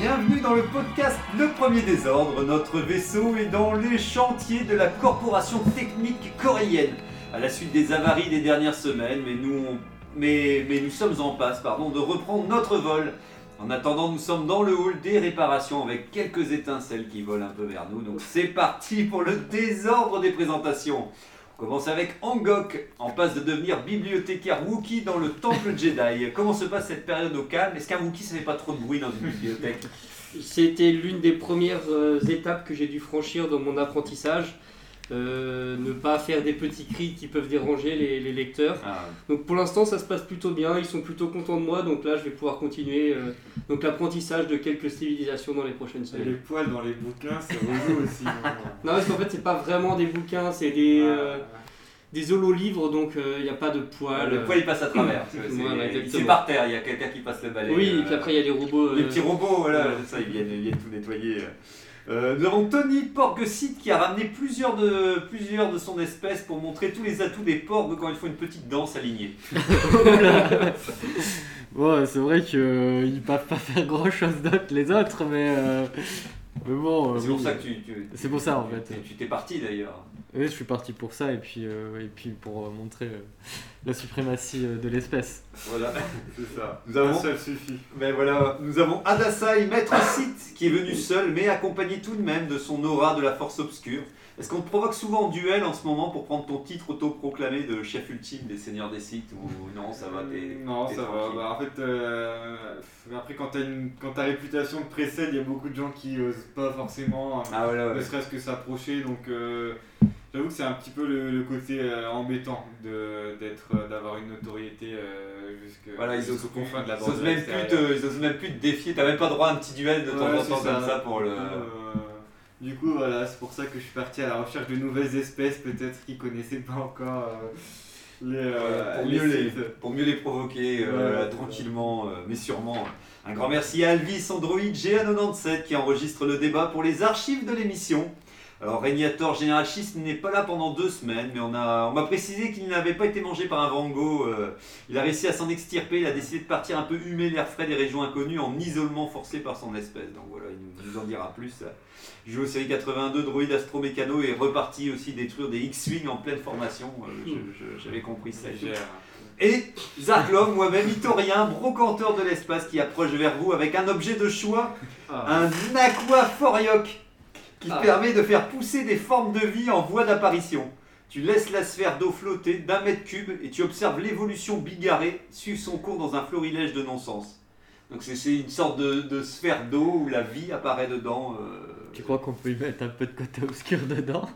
Bienvenue dans le podcast Le Premier Désordre. Notre vaisseau est dans les chantiers de la corporation technique coréenne. À la suite des avaries des dernières semaines, mais nous, sommes en passe de reprendre notre vol. En attendant, nous sommes dans le hall des réparations avec quelques étincelles qui volent un peu vers nous. Donc c'est parti pour le désordre des présentations. Commence avec Angok, en passe de devenir bibliothécaire Wookie dans le temple Jedi. Comment se passe cette période au calme? Est-ce qu'un Wookie ça fait pas trop de bruit dans une bibliothèque? C'était l'une des premières euh, étapes que j'ai dû franchir dans mon apprentissage. Euh, ne pas faire des petits cris qui peuvent déranger les, les lecteurs. Ah, Donc pour l'instant ça se passe plutôt bien, ils sont plutôt contents de moi, donc là je vais pouvoir continuer euh, donc l'apprentissage de quelques civilisations dans les prochaines Et les semaines. poils dans les bouquins, c'est relou aussi. hein. Non parce qu'en fait c'est pas vraiment des bouquins, c'est des, euh, des holo-livres, donc euh, il n'y a pas de poils. le poids il passe à travers. c'est- par terre, il y a quelqu'un qui passe le balai. Oui, euh, et puis après il y a des robots. Les euh, petits robots, voilà, ouais. ça, ils viennent, ils viennent tout nettoyer. Euh, nous avons Tony Porgesit qui a ramené plusieurs de, plusieurs de son espèce pour montrer tous les atouts des porgs quand ils font une petite danse alignée. Ouais, c'est vrai qu'ils peuvent pas faire grand chose d'autre les autres, mais, euh, mais bon. euh, C'est pour ça que tu. tu- C'est pour ça, en fait. tu- t'es parti d'ailleurs. Oui, je suis parti pour ça et puis, euh, et puis pour euh, montrer euh, la suprématie euh, de l'espèce. Voilà. C'est ça. Nous avons- Un seul suffit. Mais voilà, nous avons Adasai, maître Sith, qui est venu seul, mais accompagné tout de même de son aura de la force obscure. Est-ce qu'on te provoque souvent en duel en ce moment pour prendre ton titre autoproclamé de chef ultime des seigneurs des Sith ou non, ça va, t'es. Non, t'es ça va. Bah, en fait, euh, après, quand, t'as une, quand ta réputation te précède, il y a beaucoup de gens qui osent pas forcément, euh, Ah voilà, ouais. ne serait-ce que s'approcher. Donc, euh, j'avoue que c'est un petit peu le, le côté euh, embêtant de, d'être, euh, d'avoir une notoriété euh, jusque, Voilà, ils jusqu'aux confins de la bande osent même plus te, ils osent même plus te défier, t'as même pas droit à un petit duel de temps en temps comme ça pour le. Du coup, euh, du coup, voilà, c'est pour ça que je suis parti à la recherche de nouvelles espèces, peut-être qui connaissaient pas encore les, pour, mieux les, pour mieux les provoquer Ouais, tranquillement, mais sûrement. Un grand merci à Alvis Android GA97 qui enregistre le débat pour les archives de l'émission. Alors Régnator Général Schist n'est pas là pendant deux semaines, mais on a- on m'a précisé qu'il n'avait pas été mangé par un Vango. euh, il a réussi à s'en extirper, il a décidé de partir un peu humer l'air frais des régions inconnues en isolement forcé par son espèce. Donc voilà, il nous, en dira plus. Joue aux série 82, droïde astromécano et est reparti aussi détruire des X-Wing en pleine formation. Euh, je- J'avais compris ça. Et Zarklov, moi-même, Itorien, brocanteur de l'espace qui approche vers vous avec un objet de choix, Ah. un Aquaforiok qui permet de faire pousser des formes de vie en voie d'apparition. Tu laisses la sphère d'eau flotter d'un mètre cube et tu observes l'évolution bigarrée suivre son cours dans un florilège de non-sens. Donc c'est- une sorte de, de sphère d'eau où la vie apparaît dedans. euh, Tu crois qu'on peut y mettre un peu de côté obscur dedans?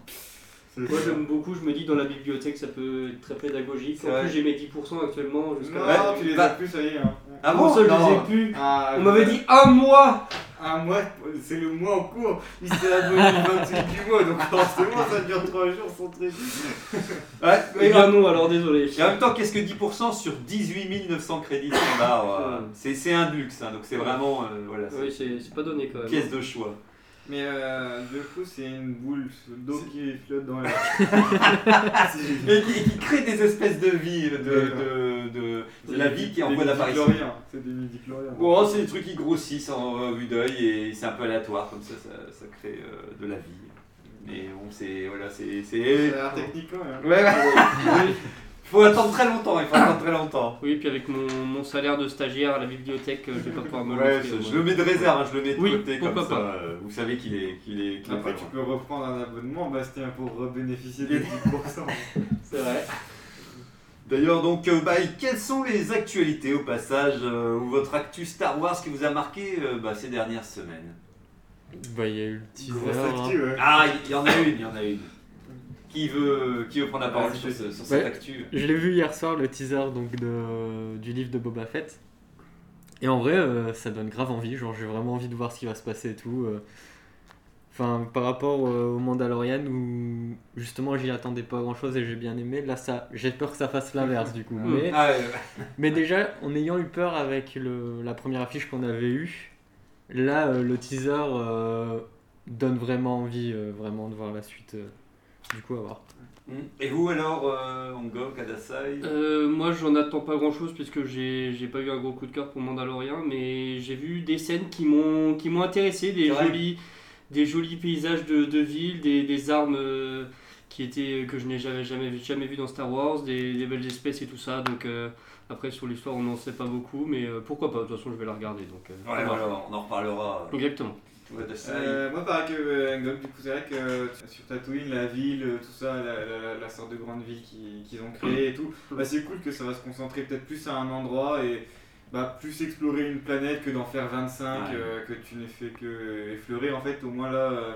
Moi ça. j'aime beaucoup, je me dis dans la bibliothèque ça peut être très pédagogique. En plus j'ai mes 10% actuellement jusqu'à. Non, Ouais, tu les bah- as plus, ça y est. Hein. Ah bon ça, je les ai plus Ah, On m'avait dit un mois Un mois, c'est le mois en cours. Il s'est abonné le 28 du mois, donc forcément ça dure 3 jours sans truc. Ouais, mais bien non, alors désolé. Et en même temps, qu'est-ce que 10% sur 18 900 crédits Ouais. C'est c'est un luxe, hein, donc c'est vraiment euh, voilà, Oui, c'est c'est pas donné quand même. pièce de choix. Mais euh, du coup, c'est une boule d'eau qui flotte dans l'air. Et qui, crée des espèces de vie, de, de, de, la vie qui est en voie d'apparition. C'est des midi-chloriens. Bon, c'est des trucs qui grossissent en euh, vue d'œil et c'est un peu aléatoire, comme ça, ça, ça crée euh, de la vie. Mais bon, c'est. Voilà, c'est. c'est- technique quand même. Ouais, ouais. Il faut attendre très longtemps, il faut attendre très longtemps. oui, puis avec mon, mon salaire de stagiaire à la bibliothèque, euh, je vais pas pouvoir me Ouais, je, je le mets de réserve, hein, je le mets de Oui, côté comme ça. pas. euh, Vous savez qu'il est, qu'il est, qu'il Après, tu peux reprendre un abonnement, Bastien, pour bénéficier des 10%. C'est vrai. D'ailleurs, donc, euh, bah, quelles sont les actualités au passage euh, ou votre actu Star Wars qui vous a marqué euh, bah, ces dernières semaines? Bah, il y a eu le teaser. Hein. actu, ouais. Ah, il y en a une, il y en a une. Qui veut, qui veut prendre la parole sur, ce- sur Ouais. cette actu Je l'ai vu hier soir, le teaser donc, de, du livre de Boba Fett. Et en vrai, euh, ça donne grave envie. Genre, j'ai vraiment envie de voir ce qui va se passer et tout. euh. Enfin, par rapport euh, au Mandalorian où justement j'y attendais pas grand chose et j'ai bien aimé, là ça, j'ai peur que ça fasse l'inverse du coup. Mais, Ah, ouais, mais déjà, en ayant eu peur avec le, la première affiche qu'on avait eue, là euh, le teaser euh, donne vraiment envie euh, vraiment de voir la suite. Euh, du coup, à voir. Et vous alors, euh, Kadasai Euh, moi, j'en attends pas grand chose puisque j'ai j'ai pas eu un gros coup de cœur pour Mandalorian, mais j'ai vu des scènes qui m'ont qui m'ont intéressé, des jolis, des jolis paysages de, de ville, des, des armes euh, qui étaient que je n'ai jamais, jamais, vu- jamais vu dans Star Wars, des, des belles espèces et tout ça. Donc euh, après, sur l'histoire, on n'en sait pas beaucoup, mais euh, pourquoi pas De toute façon, je vais la regarder. Donc, euh, Ouais, voilà, on en reparlera. Exactement. Kadasai. Euh, moi, pareil que euh, Ngok, du coup, c'est vrai que euh, sur Tatooine, la ville, euh, tout ça, la, la- la sorte de grande ville qui- qu'ils ont créée et tout, bah, c'est cool que ça va se concentrer peut-être plus à un endroit et bah, plus explorer une planète que d'en faire 25 Ouais. euh, que tu n'es fait que effleurer. En fait, au moins là, euh,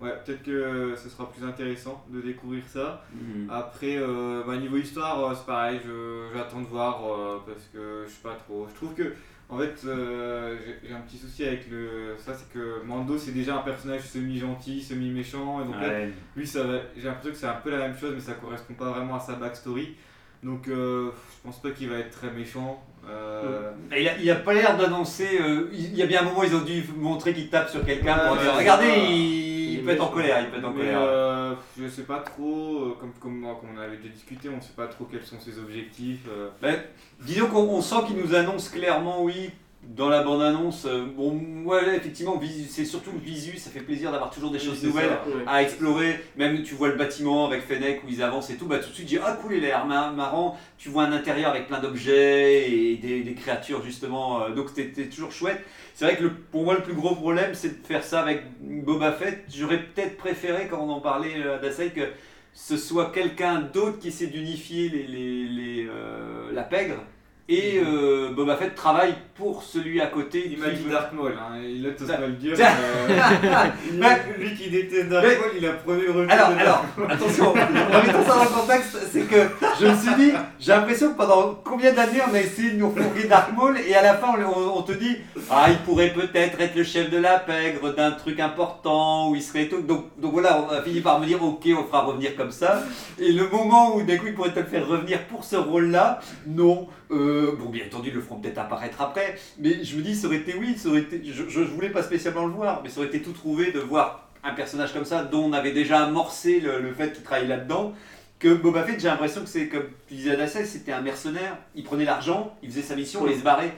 ouais, peut-être que ce sera plus intéressant de découvrir ça. Mhm. Après, euh, bah, niveau histoire, c'est pareil, je- j'attends de voir euh, parce que je sais pas trop. Je trouve que, en fait, euh, j'ai- j'ai un petit souci avec le, ça, c'est que Mando, c'est déjà un personnage semi-gentil, semi-méchant, et donc là, Ouais. lui, ça va- j'ai l'impression que c'est un peu la même chose, mais ça correspond pas vraiment à sa backstory. Donc, euh, je pense pas qu'il va être très méchant. Euh, Et il, a, il a pas l'air d'annoncer. euh, il y a bien un moment, ils ont dû montrer qu'il tape sur quelqu'un pour dire Regardez, il peut être en colère, il peut être en colère. euh, je sais pas trop, euh, comme, comme, moi, comme on avait déjà discuté, on sait pas trop quels sont ses objectifs. euh. Disons qu'on on sent qu'il nous annonce clairement, oui, dans la bande-annonce. euh, bon, ouais, effectivement, c'est surtout le visu, ça fait plaisir d'avoir toujours des Oui, choses nouvelles. ça. Ouais. à explorer. Même tu vois le bâtiment avec Fennec où ils avancent et tout, bah tout de suite tu dis ah cool il a l'air ma- marrant. Tu vois un intérieur avec plein d'objets et des, des créatures justement. euh, donc c'était toujours chouette. C'est vrai que le- pour moi le plus gros problème c'est de faire ça avec Boba Fett. J'aurais peut-être préféré quand on en parlait euh, à Dassault que ce soit quelqu'un d'autre qui essaie d'unifier les, les, les, euh, la pègre. Et euh, Boba Fett travaille pour celui à côté. Il m'a qui dit veut- Dark Maul, hein, il a t'ose Ça- le dire. Ça- euh, Mais- lui qui déteste Dark Mais- Maul, il a pris le revenu Alors, de alors, attention, remettons ça dans le contexte, c'est que je me suis dit, j'ai l'impression que pendant combien d'années on a essayé de nous refourguer Dark Maul et à la fin on, te dit, ah il pourrait peut-être être le chef de la pègre d'un truc important où il serait tout. Donc, donc voilà, on a fini par me dire, ok, on fera revenir comme ça. Et le moment où d'un coup il pourrait te le faire revenir pour ce rôle-là, non. Euh, bon, bien entendu, ils le feront peut-être apparaître après, mais je me dis, ça aurait été, oui, ça aurait été, je, je voulais pas spécialement le voir, mais ça aurait été tout trouvé de voir un personnage comme ça, dont on avait déjà amorcé le, le fait qu'il travaille là-dedans, que Boba Fett, j'ai l'impression que c'est comme tu disais à Dassel, c'était un mercenaire, il prenait l'argent, il faisait sa mission, et il se barrait.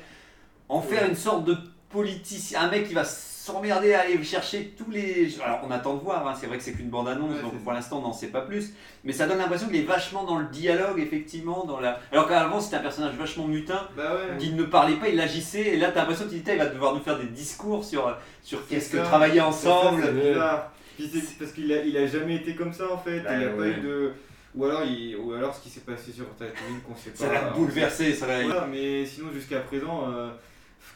En faire une sorte de politicien, un mec qui va s'emmerder à aller chercher tous les... Alors on attend de voir, hein, c'est vrai que c'est qu'une bande-annonce, Ouais, donc pour l'instant on n'en sait pas plus, mais ça donne l'impression qu'il est vachement dans le dialogue, effectivement, dans la... alors qu'avant c'était un personnage vachement mutin, Bah ouais. qui ne parlait pas, il agissait, et là t'as l'impression qu'il il va devoir nous faire des discours sur, sur qu'est-ce que travailler ensemble. ça. Puis c'est parce qu'il a, il a jamais été comme ça en fait. Bah, il a pas eu de. Ou alors, il, ou alors ce qui s'est passé sur Tatooine qu'on sait pas. Ça l'a bouleversé, ça l'a... Voilà, mais sinon jusqu'à présent, euh,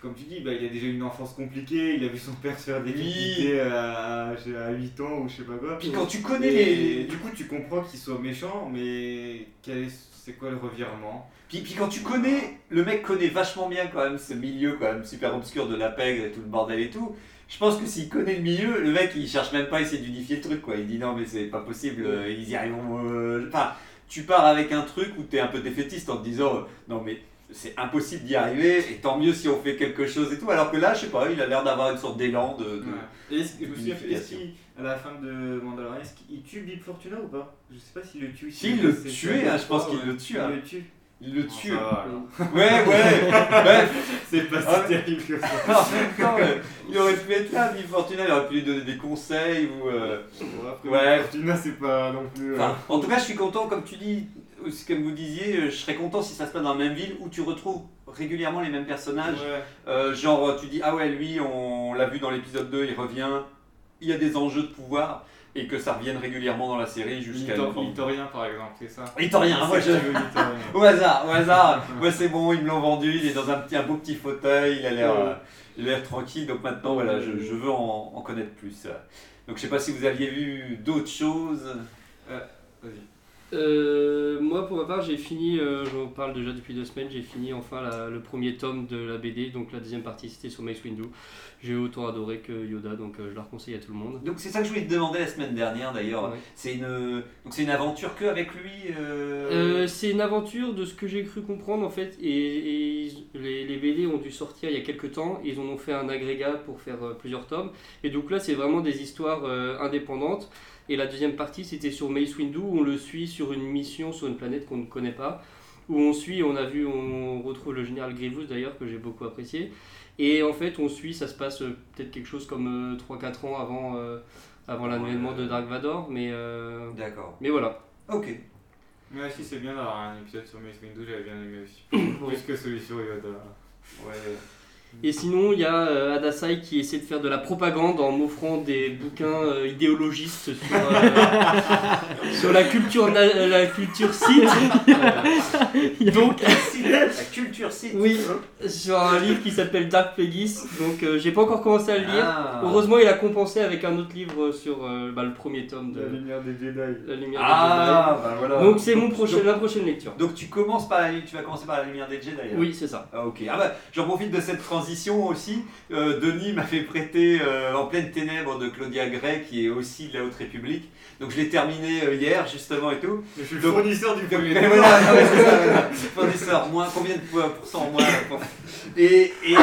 comme tu dis, bah, il a déjà une enfance compliquée, il a vu son père se faire décapiter à, à 8 ans ou je sais pas quoi. Puis quand tu connais Et les... Du coup, tu comprends qu'il soit méchant, mais quel est- c'est quoi le revirement? Puis, puis quand tu connais, le mec connaît vachement bien quand même ce milieu quand même super obscur de la pègre et tout le bordel et tout. Je pense que s'il connaît le milieu, le mec il cherche même pas à essayer d'unifier le truc quoi. Il dit non mais c'est pas possible, euh, ils y arriveront. euh, Enfin, tu pars avec un truc où t'es un peu défaitiste en te disant euh, non mais c'est impossible d'y arriver et tant mieux si on fait quelque chose et tout. Alors que là, je sais pas, il a l'air d'avoir une sorte d'élan de. Ouais. Est-ce que- je me Unification. qu'il, à la fin de Mandalorian, est-ce qu'il tue Big Fortuna ou pas? Je sais pas s'il le tue. S'il le tuait, hein, je pense qu'il ouais. le tue, Il hein. le tue. Il le tue. alors. Ouais, ouais. Bref, C'est pas si Ah, terrible que ça. euh, il aurait pu être là, Bill Fortuna, il aurait pu lui donner des conseils ou. euh, Ouais. Fortuna, c'est pas non plus. euh, Enfin, en tout cas, je suis content, comme tu dis, comme vous disiez, euh, je serais content si ça se passe dans la même ville où tu retrouves régulièrement les mêmes personnages. ouais. Euh, genre, tu dis, ah ouais, lui, on l'a vu dans l'épisode 2, il revient, il y a des enjeux de pouvoir, et que ça revienne régulièrement dans la série jusqu'à. Litor- Litorien, par exemple, c'est ça. Litorien, moi je. Veux. Au hasard, au hasard. Moi c'est bon, ils me l'ont vendu, il est dans un petit, un beau petit fauteuil, il a l'air, euh, a l'air tranquille. Donc maintenant, voilà, je, je veux en, en connaître plus. Donc je sais pas si vous aviez vu d'autres choses. Vas-y. Euh, moi, pour ma part, j'ai fini, euh, j'en parle déjà depuis deux semaines, j'ai fini enfin la- le premier tome de la BD, donc la deuxième partie c'était sur Mace Windu. J'ai autant adoré que Yoda, donc euh, je la conseille à tout le monde. Donc c'est ça que je voulais te demander la semaine dernière d'ailleurs. Ouais. C'est une donc c'est une aventure que avec lui. euh, Euh, c'est une aventure de ce que j'ai cru comprendre en fait, et, les, les BD ont dû sortir il y a quelques temps, ils en ont fait un agrégat pour faire plusieurs tomes, et donc là c'est vraiment des histoires euh, indépendantes, et la deuxième partie c'était sur Mace Windu, où on le suit sur une mission sur une planète qu'on ne connaît pas, où on suit, on a vu, on retrouve le général Grievous d'ailleurs, que j'ai beaucoup apprécié, et en fait on suit, ça se passe euh, peut-être quelque chose comme 3-4 ans avant, euh, avant l'avènement de Dark Vador, mais, euh, D'accord. mais voilà. Ok. Ouais, si c'est bien d'avoir un épisode sur Mace Windu, j'avais bien aimé aussi. Plus que celui sur Yoda. Ouais. Et sinon, il y a euh, Adasai qui essaie de faire de la propagande en m'offrant des bouquins euh, idéologistes sur, euh, sur la culture, na- la culture sith. Donc, la culture site. oui, sur un livre qui s'appelle Dark Plagueis. Donc, euh, j'ai pas encore commencé à le lire. Ah. Heureusement, il a compensé avec un autre livre sur euh, bah, le premier tome de La lumière des Jedi. La Lumière Ah bah voilà. Donc, c'est mon Donc- prochain, la prochaine lecture. Donc tu commences par la, tu vas commencer par la lumière des Jedi. alors Oui, c'est ça. Ah, ok. Ah bah, j'en profite de cette transition aussi. Euh, Denis m'a fait prêter euh, En pleine ténèbres de Claudia Gray, qui est aussi de la Haute République. Donc je l'ai terminé euh, hier justement et tout. Je suis le Donc- fournisseur du premier mais voilà, ouais, ça. Fournisseur, moins combien de po- pourcents en moins pour- Et, et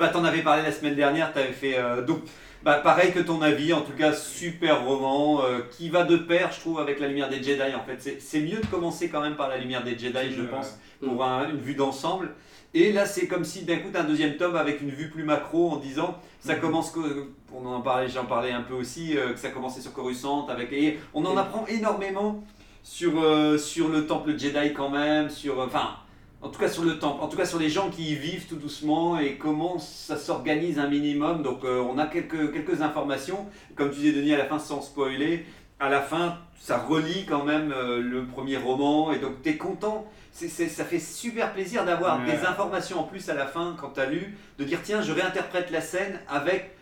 bah, t'en avais parlé la semaine dernière, t'avais fait donc bah, pareil que ton avis, en tout cas super roman euh, qui va de pair, je trouve, avec la lumière des Jedi. En fait, c'est- mieux de commencer quand même par la lumière des Jedi, je pense, pour un- une vue d'ensemble. Et là, c'est comme si d'un coup, un deuxième tome avec une vue plus macro en disant ça Mhm. commence, on en parlait, j'en parlais un peu aussi, euh, que ça commençait sur Coruscant, avec, et on en apprend énormément sur, euh, sur le temple Jedi quand même, sur, euh, enfin, en tout cas sur le temple, en tout cas sur les gens qui y vivent tout doucement et comment ça s'organise un minimum. Donc euh, on a quelques, quelques informations, comme tu disais Denis à la fin sans spoiler, à la fin ça relie quand même le premier roman et donc tu es content. C'est, c'est- ça fait super plaisir d'avoir Ouais. des informations en plus à la fin quand tu as lu, de dire tiens je réinterprète la scène avec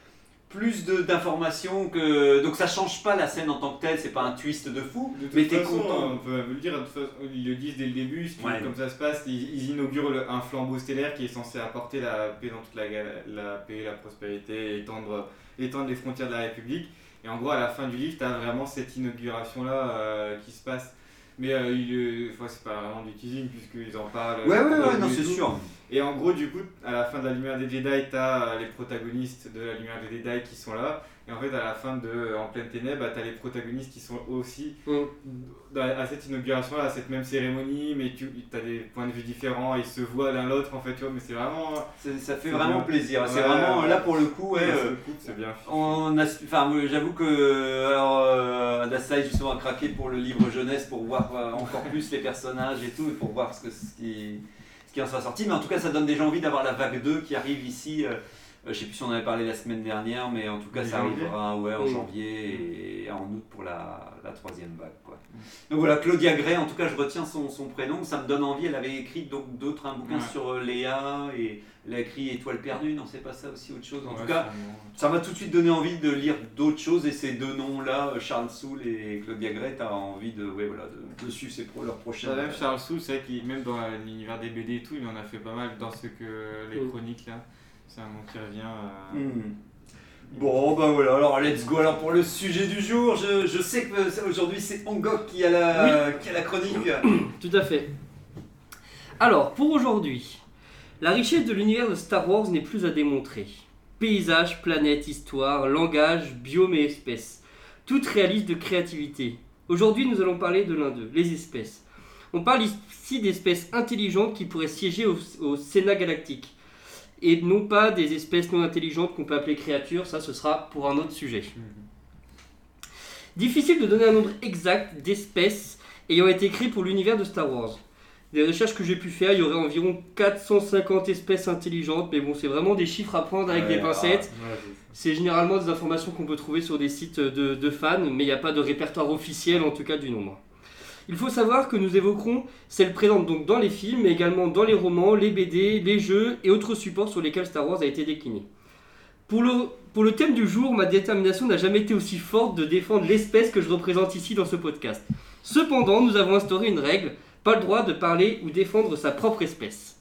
plus de, d'informations que donc ça change pas la scène en tant que telle c'est pas un twist de fou De toute mais t'es content On peut le dire, de toute façon, ils le disent dès le début, Ouais. comme ça se passe, ils, ils inaugurent le- un flambeau stellaire qui est censé apporter la paix dans toute la, la paix, la prospérité, étendre, étendre les frontières de la République. Et en gros, à la fin du livre, tu as vraiment cette inauguration-là euh, qui se passe. Mais euh, il, euh, enfin, c'est pas vraiment du teasing puisqu'ils en parlent. ouais ouais euh, ouais non et c'est sûr Et en gros, du coup, à la fin de la lumière des Jedi, t'as les protagonistes de la lumière des Jedi qui sont là. Et en fait, à la fin de En pleine ténèbres, t'as les protagonistes qui sont aussi Mm. Dans- à cette inauguration, à cette même cérémonie, mais tu as des points de vue différents, ils se voient l'un l'autre en fait, tu vois, mais c'est vraiment. Ça fait vraiment plaisir. c'est vraiment ouais. là pour le coup, ouais. Euh, c'est bien. on a, enfin, j'avoue que alors, euh, Adasai justement a craqué pour le livre jeunesse pour voir euh, encore plus les personnages et tout, et pour voir ce, que, ce, qui, ce qui en sera sorti. Mais en tout cas, ça donne déjà envie d'avoir la vague 2 qui arrive ici. euh, je sais plus si on en avait parlé la semaine dernière, mais en tout cas, ça arrivera ouais, en Mm. janvier et en août pour la, la troisième vague. Quoi. Donc voilà, Claudia Gray, en tout cas, je retiens son, son prénom, ça me donne envie. Elle avait écrit donc d'autres un bouquin Ouais. sur euh, Léa et elle a écrit Étoile perdue, non, c'est pas ça aussi autre chose. En Ouais, tout cas, ça m'a tout de suite donné envie de lire d'autres choses et ces deux noms-là, euh, Charles Soule et Claudia Gray, t'as envie de, ouais, voilà, de, de suivre ces pro, leurs prochaines. Même Charles Soule, c'est vrai qu'il, même dans l'univers des BD et tout, il en a fait pas mal dans ce que les Mm. chroniques là. C'est un nom qui revient. euh, Hmm. Bon, bah voilà, alors let's go. Alors pour le sujet du jour, je, je sais que euh, aujourd'hui c'est Angok qui a la, qui a la chronique. Tout à fait. Alors, pour aujourd'hui, la richesse de l'univers de Star Wars n'est plus à démontrer. Paysages, planètes, histoire, langage, biome et espèces. Toutes réalisent de créativité. Aujourd'hui, nous allons parler de l'un d'eux, les espèces. On parle ici d'espèces intelligentes qui pourraient siéger au, au Sénat galactique. Et non pas des espèces non intelligentes qu'on peut appeler créatures, ça ce sera pour un autre sujet. Difficile de donner un nombre exact d'espèces ayant été créées pour l'univers de Star Wars. Des recherches que j'ai pu faire, il y aurait environ 450 espèces intelligentes, mais bon, c'est vraiment des chiffres à prendre avec Ouais, des pincettes. ouais, C'est généralement des informations qu'on peut trouver sur des sites de, de fans, mais il n'y a pas de répertoire officiel en tout cas du nombre. Il faut savoir que nous évoquerons celles présentes donc dans les films, mais également dans les romans, les BD, les jeux et autres supports sur lesquels Star Wars a été décliné. Pour le, pour le thème du jour, ma détermination n'a jamais été aussi forte de défendre l'espèce que je représente ici dans ce podcast. Cependant, nous avons instauré une règle, pas le droit de parler ou défendre sa propre espèce.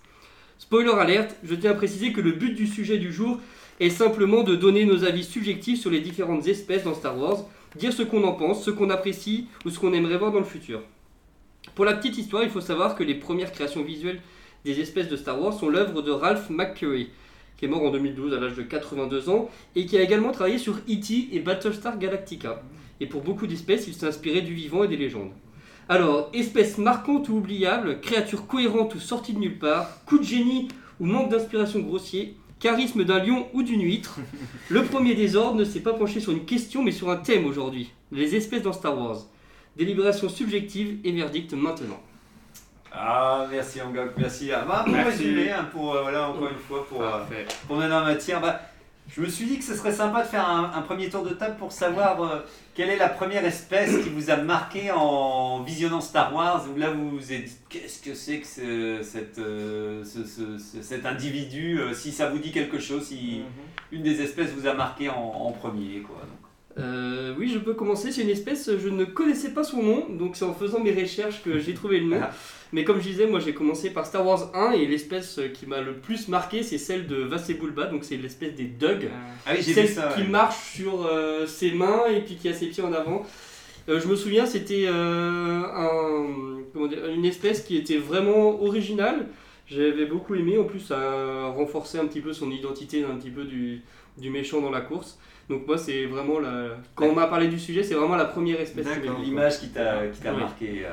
Spoiler alerte, je tiens à préciser que le but du sujet du jour est simplement de donner nos avis subjectifs sur les différentes espèces dans Star Wars, dire ce qu'on en pense, ce qu'on apprécie ou ce qu'on aimerait voir dans le futur. Pour la petite histoire, il faut savoir que les premières créations visuelles des espèces de Star Wars sont l'œuvre de Ralph McQuarrie, qui est mort en 2012 à l'âge de 82 ans, et qui a également travaillé sur E.T. et Battlestar Galactica. Et pour beaucoup d'espèces, il s'est inspiré du vivant et des légendes. Alors, espèce marquante ou oubliable, créature cohérente ou sortie de nulle part, coup de génie ou manque d'inspiration grossier, charisme d'un lion ou d'une huître, le premier désordre ne s'est pas penché sur une question mais sur un thème aujourd'hui, les espèces dans Star Wars. Délibération subjective et verdict maintenant. Ah, merci Angok, merci. Ah, bah, pour Merci. résumer, hein, pour, euh, voilà, encore une fois, pour, euh, pour donner en matière, bah, je me suis dit que ce serait sympa de faire un, un premier tour de table pour savoir euh, quelle est la première espèce qui vous a marqué en visionnant Star Wars, où là vous vous êtes dit qu'est-ce que c'est que ce- cette, euh, ce- ce- ce- cet individu, euh, si ça vous dit quelque chose, si une des espèces vous a marqué en, en premier. Quoi, donc. Euh, oui, je peux commencer. C'est une espèce, je ne connaissais pas son nom, donc c'est en faisant mes recherches que j'ai trouvé le nom. Ah. Mais comme je disais, moi j'ai commencé par Star Wars 1 et l'espèce qui m'a le plus marqué, c'est celle de Vasebulba, donc c'est l'espèce des Dug. Ah oui, j'ai Celle vu ça. qui ouais. marche sur euh, ses mains et puis qui a ses pieds en avant. Euh, je me souviens, c'était euh, un- comment dire, une espèce qui était vraiment originale. J'avais beaucoup aimé. En plus, ça renforçait un petit peu son identité un petit peu du, du méchant dans la course. Donc moi, c'est vraiment la... Quand on m'a parlé du sujet, c'est vraiment la première espèce qui D'accord, L'image qui t'a qui t'a marqué. euh,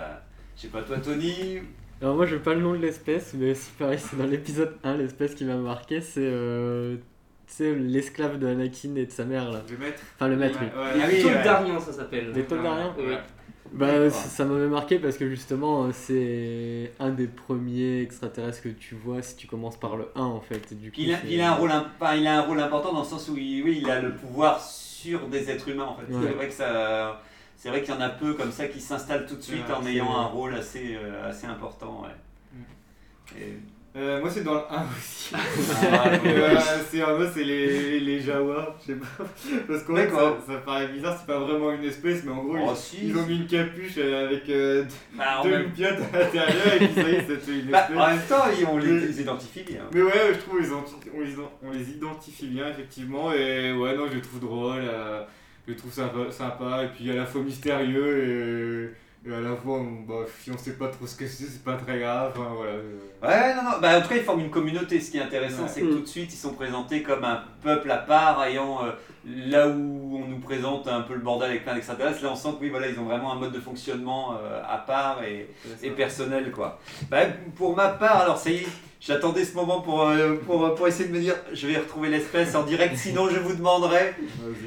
je sais pas, toi Tony Alors moi, je veux pas le nom de l'espèce, mais c'est pareil, c'est dans l'épisode 1, l'espèce qui m'a marqué, c'est euh, l'esclave de Anakin et de sa mère, là. Le maître Enfin, le maître, Ouais, oui. ouais. Les Ah oui, ça s'appelle. Les Toldariens Oui. Bah, ça, m'avait marqué parce que justement, euh, c'est un des premiers extraterrestres que tu vois si tu commences par le 1 en fait. Du coup, il, a, il a un rôle, imp- il a un rôle important dans le sens où il, oui, il a le pouvoir sur des êtres humains en fait. Ouais. C'est vrai que ça, c'est vrai qu'il y en a peu comme ça qui s'installent tout de suite Ouais, en ayant un rôle assez, euh, assez important. Ouais. Et- Euh, moi c'est dans le 1 aussi. Ah, voilà, c'est c'est les, les Jawa, je sais pas. Parce qu'en fait ça, ça paraît bizarre, c'est pas vraiment une espèce, mais en gros Oh, ils, si. ils ont mis une capuche euh, avec euh, Bah, deux loupiottes à l'intérieur et puis ça y est, c'était une bah, espèce. en même temps, ils- on les, identifie bien. Mais ouais, je trouve ils ont- on, les, on les identifie bien effectivement et ouais non je les trouve drôles, euh, je les trouve sympa, sympa et puis à la fois mystérieux et, et à la fois on- bah, si on sait pas trop ce que c'est c'est pas très grave, enfin voilà. Ouais, non, non. Bah, en tout cas, ils forment une communauté. Ce qui est intéressant, Ouais. c'est que tout de suite, ils sont présentés comme un peuple à part, ayant euh, là où on nous présente un peu le bordel avec plein d'extraterrestres. Là, on sent que oui, voilà, ils ont vraiment un mode de fonctionnement euh, à part et, et personnel, quoi. Bah, pour ma part, alors ça y est, j'attendais ce moment pour, euh, pour, pour essayer de me dire, je vais retrouver l'espèce en direct, sinon je vous demanderai.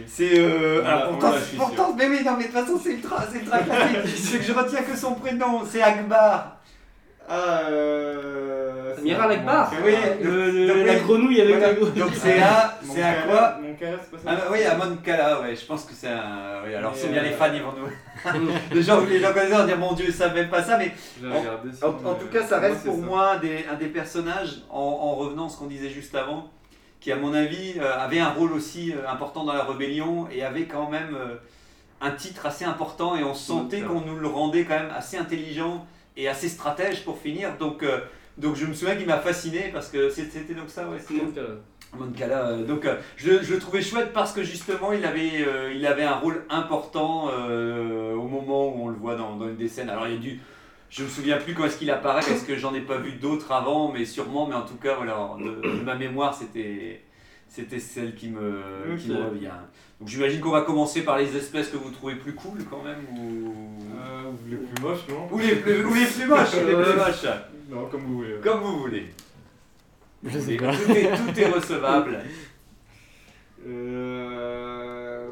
C'est. Euh, alors pourtant, pourtant mais oui, non, mais de toute façon, c'est ultra, c'est ultra classique. c'est que je retiens que son prénom, c'est Akbar. Ah, euh. Amiral Akbar Oui, Le- le- donc, la oui, grenouille avec voilà. la grenouille. Donc c'est à, c'est à quoi Mon cara, c'est pas ça ah, bah, Oui, à Moncala, ouais, je pense que c'est un. Oui, alors c'est bien euh, les fans, ils vont nous. les gens, les gens connaissent, vont dire mon dieu, ils savent même pas ça, mais En- tout euh, cas, ça reste pour ça. moi un des, un des personnages, en, en revenant à ce qu'on disait juste avant, qui à mon avis euh, avait un rôle aussi euh, important dans la rébellion et avait quand même euh, un titre assez important et on sentait qu'on nous le rendait quand même assez intelligent et assez stratège pour finir. Donc, euh, donc je me souviens qu'il m'a fasciné parce que c'était donc ça, ouais. Moncala, euh, donc euh, je, je le trouvais chouette parce que justement il avait, euh, il avait un rôle important euh, au moment où on le voit dans, dans une des scènes. Alors il y a du, je me souviens plus quand est-ce qu'il apparaît parce que j'en ai pas vu d'autres avant, mais sûrement, mais en tout cas voilà, de, de ma mémoire c'était, c'était celle qui me, qui me revient. Donc j'imagine qu'on va commencer par les espèces que vous trouvez plus cool quand même ou, Euh, ou les plus moches, non? Ou les plus, ou les plus moches, les plus moches, Non, comme vous voulez. comme vous voulez. Je sais pas. Tout est, tout est recevable. Euh.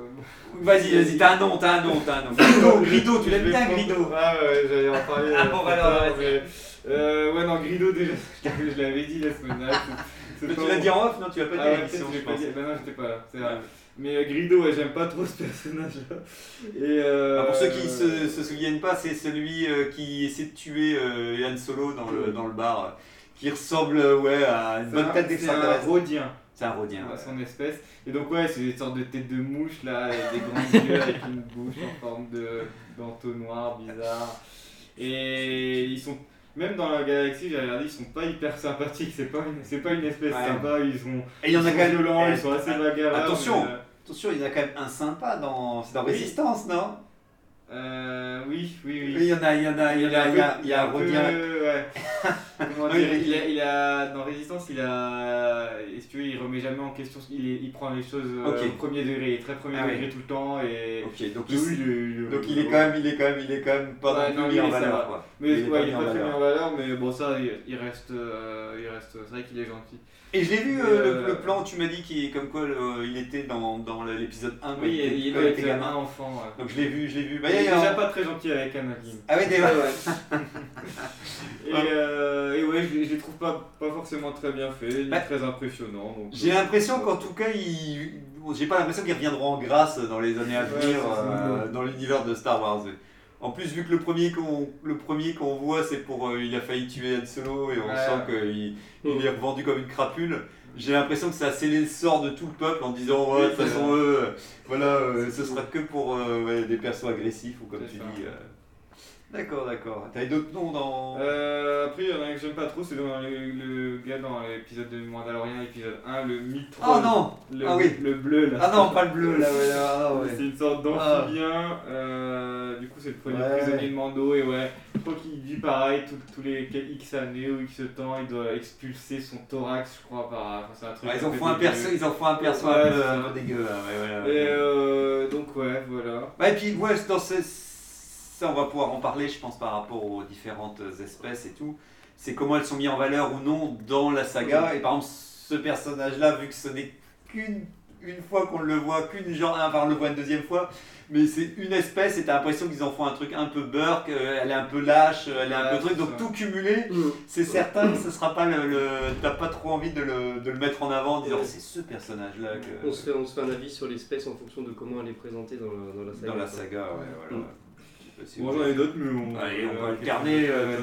Vas-y, vas-y, t'as un nom, t'as un nom, t'as un nom. Grido, Grido, tu l'aimes bien, prendre- Grido Ah ouais, j'allais en parler. Ah euh, bon, alors, mais, euh, ouais, non, Grido déjà, je l'avais dit la semaine dernière. Mais tu l'as dit en off, non Tu l'as pas dit Ah ouais, l'émission, je pense. dit. Bah non, j'étais pas là, c'est vrai. Mais euh, Grido, ouais, j'aime pas trop ce personnage-là. Et euh, Ah, pour ceux qui se, se souviennent pas, c'est celui euh, qui essaie de tuer euh, Yann Solo dans le, dans le bar, qui ressemble ouais, à une bonne un- tête C'est un d'extraterrestre. Rhodien. C'est un Rhodien. à ouais. son espèce. Et donc ouais, c'est des sortes de têtes de mouche là, avec des grands yeux avec une bouche en forme de d'entonnoir bizarre. Et ils sont même dans la galaxie, j'ai regardé, ils sont pas hyper sympathiques. C'est pas une, c'est pas une espèce Ouais. sympa. Ils sont, Et il y en a ils quand sont même. violents, ils sont assez bagarreurs. Attention, mais, euh, attention, il y en a quand même un sympa dans, c'est dans Oui. Résistance, non? Euh, oui, oui, oui. Il y en a, il y en a, il y en a, il y a, il y a un peu- Rhodien. ouais. Dire, oui. il, a, il a- dans Résistance, il a, est-ce que il remet jamais en question, il, est- il prend les choses euh, Ok. au premier degré, il est très premier Ah degré oui. tout le temps et. Ok, donc il, donc il est quand même, il est quand même, il est quand même pas Ouais, non non, mis en valeur, quoi. Mais Il est ouais, pas il est mis en pas très valeur. mis en valeur, mais bon, ça, il, reste, euh, il reste. C'est vrai qu'il est gentil. Et je l'ai vu euh, le, euh, le plan où tu m'as dit qu'il comme quoi le- il était dans, dans l'épisode 1 quand Oui, il était, il était avec un gamin. enfant. ouais. Donc je l'ai vu, je l'ai vu. Bah, il est déjà pas très gentil avec Anakin. Ah oui, déjà. Et, euh, et ouais, je, les- je les trouve pas, pas forcément très bien faits, ni Bah, très impressionnants. donc, J'ai euh, l'impression qu'en tout cas, ils... j'ai pas l'impression qu'ils reviendront en grâce dans les années à venir euh, dans l'univers de Star Wars. En plus, vu que le premier qu'on le premier qu'on voit, c'est pour euh, il a failli tuer Han Solo et on Ouais. sent qu'il il est revendu comme une crapule. J'ai l'impression que ça a scellé le sort de tout le peuple en disant ouais, de toute façon eux, euh, voilà, euh, ce sera que pour euh, ouais, des persos agressifs ou comme C'est tu ça. dis. Euh. D'accord, d'accord. T'avais d'autres noms dans. Euh, après, il y en a un que j'aime pas trop, c'est dans le, le gars dans l'épisode de Mandalorian, épisode 1, le Mitron. Oh non le, Ah oui. le bleu là. Ah non, pas le bleu là, ouais, ah ouais. C'est une sorte d'amphibien. euh, du coup, c'est le premier Ouais. prisonnier de Mando. Et ouais, je crois qu'il vit pareil tous les X années ou X temps. Il doit expulser son thorax, je crois. Par... Enfin, c'est un truc Ouais, ils en font un perso, ils en font un perso Ouais, un, peu, c'est un peu dégueu là. Ouais, ouais. Et euh, donc, ouais, voilà. Ouais, et puis ouais, dans ce- ça on va pouvoir en parler, je pense, par rapport aux différentes espèces et tout. C'est comment elles sont mises en valeur ou non dans la saga. Et par exemple, ce personnage-là, vu que ce n'est qu'une une fois qu'on le voit, qu'une genre, enfin on le voit une deuxième fois, mais c'est une espèce et t'as l'impression qu'ils en font un truc un peu burk, euh, elle est un peu lâche, euh, elle est un peu truc, donc ça. tout cumulé, Mm. c'est certain que ce sera pas le. le- T'as pas trop envie de le, de le mettre en avant en disant Ouais. c'est ce personnage-là que. On se, fait, on se fait un avis sur l'espèce en fonction de comment elle est présentée dans, le- dans la saga. Dans la saga, ouais, voilà. Mm. Si vous- j'en ai d'autres, mais on. Allez, on va alterner, euh.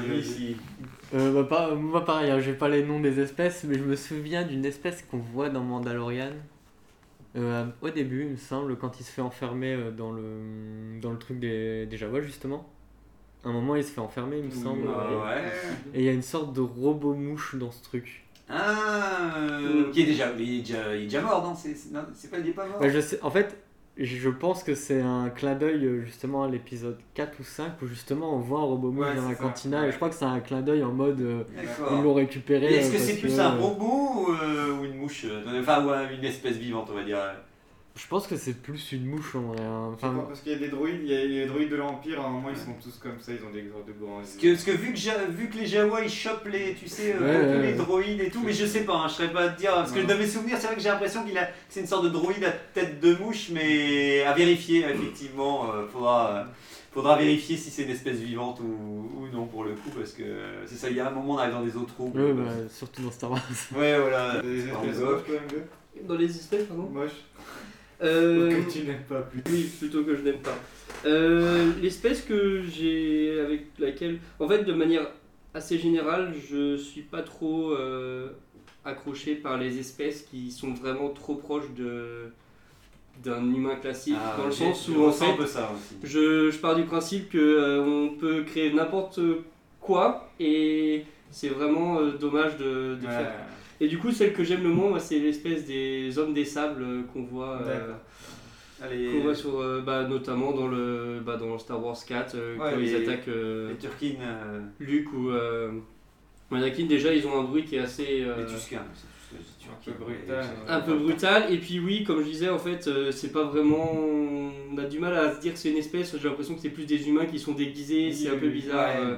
Euh, bah, pas, moi pareil, hein, j'ai pas les noms des espèces, mais je me souviens d'une espèce qu'on voit dans Mandalorian. Euh, au début, il me semble, quand il se fait enfermer euh, dans le, dans le truc des, des Jawas, justement. À un moment, il se fait enfermer, il me semble. Ah ouais. Et il y a une sorte de robot mouche dans ce truc. Ah, euh, qui est déjà, il est déjà, il est déjà mort, non C'est c'est- non, c'est pas, il est pas mort Bah, je sais, en fait, je pense que c'est un clin d'œil euh, justement à l'épisode 4 ou 5 où justement on voit un robot mouche Ouais, dans la cantina ouais. et je crois que c'est un clin d'œil en mode euh, ils l'ont récupéré. Est-ce euh, que c'est plus que, un euh, robot ou, euh, ou une mouche Enfin, une espèce vivante, on va dire? Je pense que c'est plus une mouche en vrai. hein. Enfin, parce qu'il y a des droïdes, il y a les droïdes de l'Empire, à un moment ils sont tous comme ça, ils ont des sortes de grands Parce yeux. que, parce que vu, que Ja- vu que les Jawa ils chopent les, tu sais, euh, Ouais, tous ouais, les ouais. droïdes et tout, mais je sais pas, hein, je saurais pas te dire. Parce que Non. dans mes souvenirs, c'est vrai que j'ai l'impression qu'il a, que c'est une sorte de droïde à tête de mouche, mais à vérifier, effectivement. euh, faudra, euh, faudra vérifier si c'est une espèce vivante ou, ou non pour le coup, parce que euh, c'est ça, il y a un moment on arrive dans des eaux troubles. ouais, bah, surtout dans Star Wars. Ouais, voilà. Des espèces moches quand même, Dans les espèces, pardon Moche. Euh, Que tu n'aimes pas plus. Oui, plutôt que je n'aime pas. Euh, L'espèce que j'ai avec laquelle, en fait, de manière assez générale, je suis pas trop euh, accroché par les espèces qui sont vraiment trop proches de d'un humain classique, Ah, dans le sens où en fait, un peu ça aussi. je, je pars du principe que on peut créer n'importe quoi et c'est vraiment dommage de, de Ouais. faire. Et du coup, celle que j'aime le moins, moi, c'est l'espèce des hommes des sables euh, qu'on voit. euh. Allez, qu'on voit sur, euh, bah, notamment dans le bah, dans Star Wars 4 euh, Ouais, quand ils attaquent euh, les Turkines, euh, Luke ou euh, Anakin déjà ils ont un bruit qui est assez euh, les Tuscans, c'est Un peu brutal. ouais. un peu brutal et puis oui comme je disais en fait euh, c'est pas vraiment on a du mal à se dire que c'est une espèce j'ai l'impression que c'est plus des humains qui sont déguisés c'est un peu bizarre Ouais.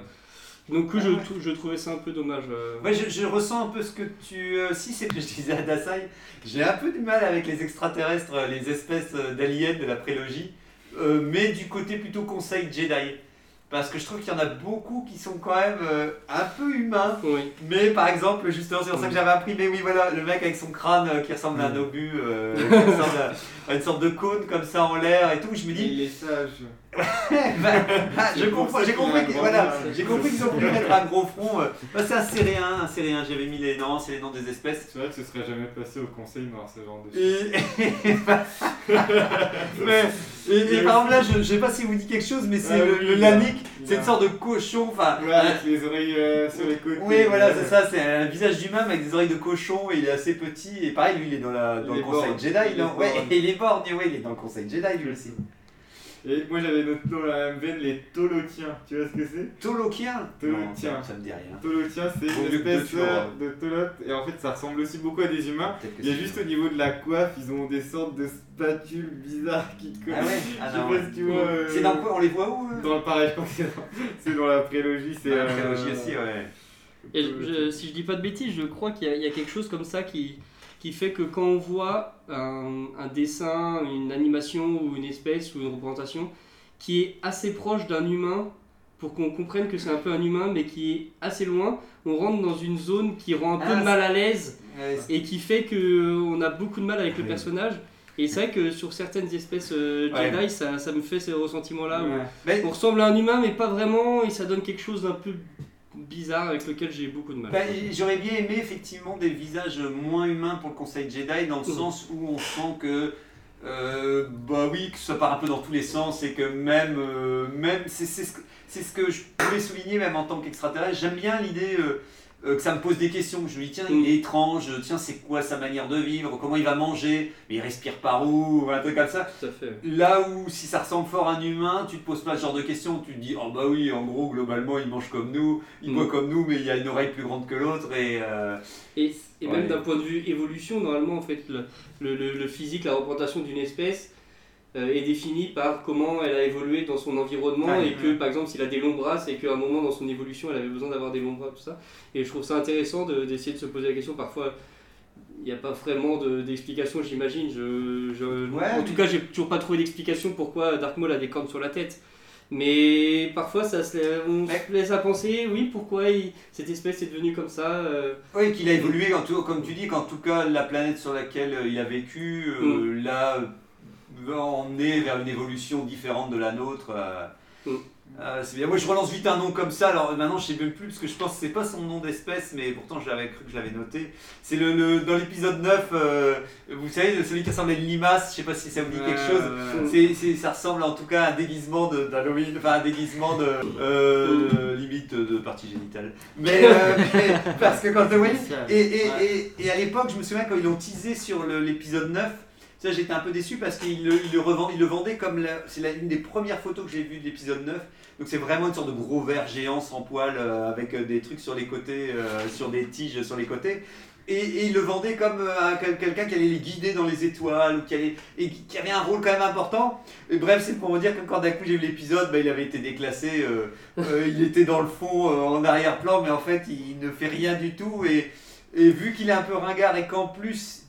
Donc Ouais, je, ouais. je trouvais ça un peu dommage euh. Ouais, je, je ressens un peu ce que tu. euh, si c'est ce que je disais à Dasai, j'ai un peu du mal avec les extraterrestres, euh, les espèces d'aliens de la prélogie, euh, mais du côté plutôt conseil Jedi. Parce que je trouve qu'il y en a beaucoup qui sont quand même euh, un peu humains. oui Mais par exemple, justement, c'est pour ça que j'avais imprimé, oui, voilà, le mec avec son crâne euh, qui ressemble à un obus, euh, qui ressemble à- une sorte de cône comme ça en l'air et tout. Je me dis, Il est sage. bah, bah, je comprends, ça j'ai compris, voilà, j'ai compris qu'ils ont voulu mettre un gros front. bah, c'est un sérien, un sérien. J'avais mis les noms, c'est les noms des espèces. C'est vrai que ce serait jamais passé au conseil dans ce genre de choses. Et, mais, et, et par exemple là, je, je sais pas si vous dit quelque chose, mais c'est Ah le, oui, le lanique, c'est une sorte de cochon. Enfin, Ouais, avec les oreilles euh, sur les côtés. oui, voilà, c'est ça, c'est un visage d'humain avec des oreilles de cochon et il est assez petit. Et pareil, lui, il est dans, la, dans le conseil. Jedi. Il est ouais, borgne. et il est borgne, ouais, il est dans le conseil Jedi lui aussi. Et moi j'avais noté dans la même veine les Tolokiens. Tu vois ce que c'est? Tolokien Tolokien. Non, ça me dit rien. Tolokiens, c'est une espèce tueurs. de Tolot. Et en fait, ça ressemble aussi beaucoup à des humains. Il y a juste au niveau de la coiffe, ils ont des sortes de spatules bizarres qui collent. Ah ouais Ah Je sais non, pas ouais. si tu vois. euh, C'est dans quoi On les voit où euh Dans le pareil, je crois que c'est dans, c'est dans la prélogie. C'est Dans la euh, prélogie aussi, ouais. Et je- si je dis pas de bêtises, je crois qu'il y a quelque chose comme ça qui, qui fait que quand on voit un, un dessin, une animation ou une espèce ou une représentation qui est assez proche d'un humain pour qu'on comprenne que c'est un peu un humain mais qui est assez loin, on rentre dans une zone qui rend un peu Ah, mal à l'aise Ouais, et qui fait qu'on a beaucoup de mal avec le personnage. Et c'est vrai que sur certaines espèces euh, Ouais. Jedi, ça, ça me fait ce ressentiment-là. où Ouais. Mais- On ressemble à un humain, mais pas vraiment, et ça donne quelque chose d'un peu bizarre avec lequel j'ai beaucoup de mal. Bah, J'aurais bien aimé effectivement des visages moins humains pour le Conseil Jedi, dans le Mhm. sens où on sent que, euh, bah oui, que ça part un peu dans tous les sens et que même, euh, même c'est ce, ce que je voulais souligner même en tant qu'extraterrestre. J'aime bien l'idée euh, euh, que ça me pose des questions. Je me dis, tiens, il Mhm. est étrange, tiens, c'est quoi sa manière de vivre, comment il va manger, mais il respire par où, ou un truc comme ça. Tout à fait. Là où si ça ressemble fort à un humain, tu te poses pas ce genre de questions, tu te dis oh bah oui en gros globalement il mange comme nous, il Mm. boit comme nous mais il y a une oreille plus grande que l'autre et euh, Et, et Ouais. même d'un point de vue évolution, normalement, en fait, le, le- le- le physique, la représentation d'une espèce est définie par comment elle a évolué dans son environnement et que, par exemple, s'il a des longs bras, c'est qu'à un moment dans son évolution, elle avait besoin d'avoir des longs bras, tout ça. Et je trouve ça intéressant de- d'essayer de, se poser la question. Parfois, il n'y a pas vraiment de- d'explication, j'imagine. Je, je- Ouais, en mais- tout cas, j'ai toujours pas trouvé d'explication pourquoi Dark Maul a des cornes sur la tête. Mais parfois, ça se, on Ouais. se laisse à penser, oui, pourquoi il- cette espèce est devenue comme ça. euh, oui qu'il a évolué en tout, comme tu dis qu'en tout cas la planète sur laquelle euh, il a vécu euh, l'a euh, emmené vers une évolution différente de la nôtre. euh. Mm. Euh, c'est bien. Moi je relance vite un nom comme ça. Alors maintenant je sais même plus parce que je pense que c'est pas son nom d'espèce, mais pourtant j'avais cru que je l'avais noté. C'est le, le- dans l'épisode 9, euh, vous savez, celui qui ressemble à une limace. Je sais pas si ça vous dit quelque chose. Ouais. C'est, c'est- ça ressemble en tout cas à un déguisement de, d'Halloween, enfin un déguisement de euh, limite de partie génitale. Mais, euh, mais- parce que quand et, et, et, et à l'époque, je me souviens quand ils l'ont teasé sur le- l'épisode 9, ça j'étais un peu déçu parce qu'il le, revend- il le vendait comme c'est la- une des premières photos que j'ai vues de l'épisode 9. Donc c'est vraiment une sorte de gros ver géant sans poils euh, avec euh, des trucs sur les côtés, euh, sur des tiges sur les côtés. Et, il le vendait comme euh, un- quel- quelqu'un qui allait les guider dans les étoiles ou qui, allait, et qui avait un rôle quand même important. Et bref, c'est pour me dire que quand d'un coup j'ai vu l'épisode, bah, il avait été déclassé. il était dans le fond, en arrière-plan, mais en fait il ne fait rien du tout. Et, et vu qu'il est un peu ringard et qu'en plus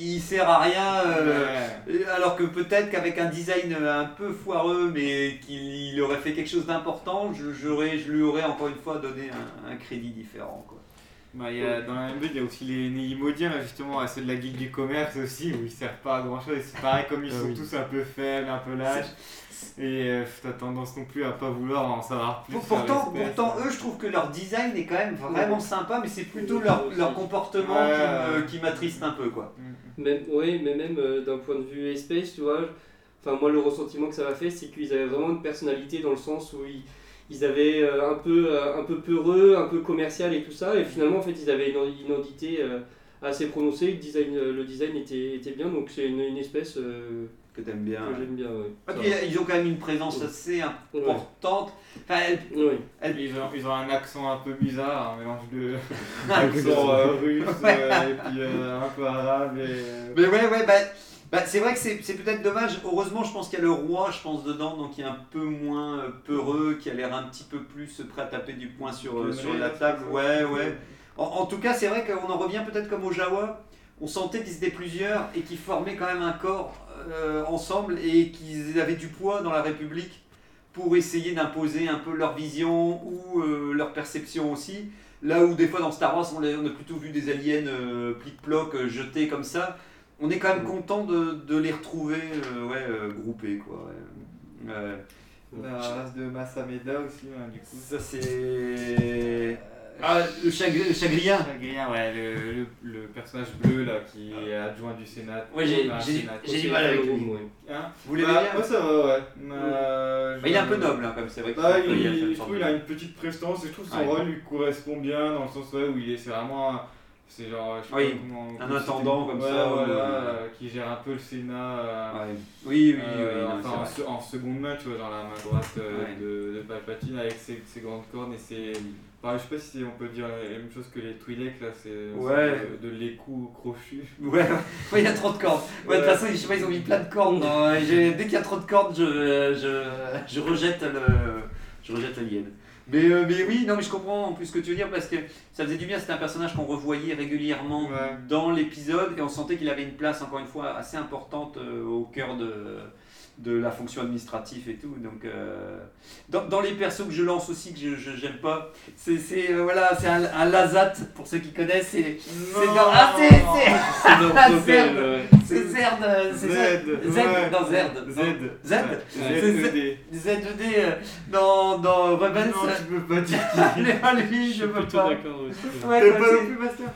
il sert à rien. euh, Ouais. Alors que peut-être qu'avec un design un peu foireux, mais qu'il il aurait fait quelque chose d'important, je, je lui aurais encore une fois donné un, un crédit différent. Quoi. Bah, y a, dans la même il y a aussi les Néimodiens, justement, ceux de la guilde du commerce aussi, où ils servent pas à grand chose. C'est pareil, comme ils Ah sont oui. tous un peu faibles, un peu lâches, et euh, t'as tendance non plus à pas vouloir en savoir plus. Pourtant, pourtant, que leur design est quand même vraiment sympa, mais c'est plutôt leur, leur comportement Ouais. qui m'attriste un peu. quoi. Mm. Même, oui, mais même euh, d'un point de vue espèce, tu vois. Enfin, moi, le ressentiment que ça m'a fait, c'est qu'ils avaient vraiment une personnalité dans le sens où ils, ils avaient euh, un, peu, euh, un peu peureux, un peu commercial et tout ça. Et finalement, en fait, ils avaient une une identité euh, assez prononcée. Le design, le design était, était bien, donc c'est une, une espèce euh, Que t'aimes bien. que j'aime bien. ouais. Ah, puis, ils ont quand même une présence Oui. assez Ouais. importante. Enfin, elle- Oui. Ils ont, ils ont un accent un peu bizarre, un mélange de accent euh, russe euh, et puis euh, un peu arabe et. Mais ouais, ouais, bah, bah, c'est vrai que c'est c'est peut-être dommage. Heureusement, je pense qu'il y a le roi, je pense, dedans, donc il est un peu moins peureux, qui a l'air un petit peu plus prêt à taper du poing sur, euh, sur la table. Ouais, ouais. En, en tout cas, c'est vrai qu'on en revient peut-être comme au Jawa. On sentait qu'ils étaient plusieurs et qu'ils formaient quand même un corps euh, ensemble et qu'ils avaient du poids dans la République pour essayer d'imposer un peu leur vision ou euh, leur perception aussi. Là où des fois dans Star Wars on, a plutôt vu des aliens euh, plic-ploc euh, jetés comme ça, on est quand même content de, de les retrouver ouais, groupés. Quoi, ouais. Ouais. La race de Massameda aussi, hein, du coup. Ça, c'est. Ah, le, chagri- le chagrien Chagrien, ouais, le, le, le personnage bleu là qui est adjoint du Sénat. Ouais, j'ai- du mal avec lui. Hein Vous l'aimez bah, bien Moi ça va, ouais. Euh, Bah, Il est un peu noble, hein, comme c'est vrai. Bah, il, employer une je trouve qu'il a une petite prestance et je trouve que son rôle lui correspond bien dans le sens ouais, où il est c'est vraiment un- c'est genre je sais Oui, pas comment un intendant comme ouais, ça, voilà, euh, qui gère un peu le Sénat euh, Ouais. Oui, oui, euh, oui. enfin, en, seconde main tu vois dans la main droite euh, Ouais. de, de Palpatine avec ses, ses grandes cornes et ses enfin, je sais pas si on peut dire la même chose que les Twi'lek là c'est Ouais. de, de l'écou crochu Ouais, ouais, il y a trop de cordes. Ouais, de toute façon, je sais pas, ils ont mis plein de cordes. dans- Dès qu'il y a trop de cordes, je, je, je rejette le, je rejette l'alien. Mais, euh, mais oui, non, mais je comprends en plus ce que tu veux dire parce que ça faisait du bien. C'était un personnage qu'on revoyait régulièrement Ouais. dans l'épisode et on sentait qu'il avait une place, encore une fois, assez importante euh, au cœur de, de la fonction administrative et tout. Donc, euh, dans, dans les persos que je lance aussi, que je j'aime pas, c'est euh, voilà, c'est un, un Lazat, pour ceux qui connaissent. C'est Ah, c'est- c'est- Zerd. c'est Zerd, Zerd. Z Z. Ouais. C'est ZED. Z2D euh, dans, dans Rebels. non tu peux pas dire allez, Je plutôt pas. toi, pas c'est non plus Master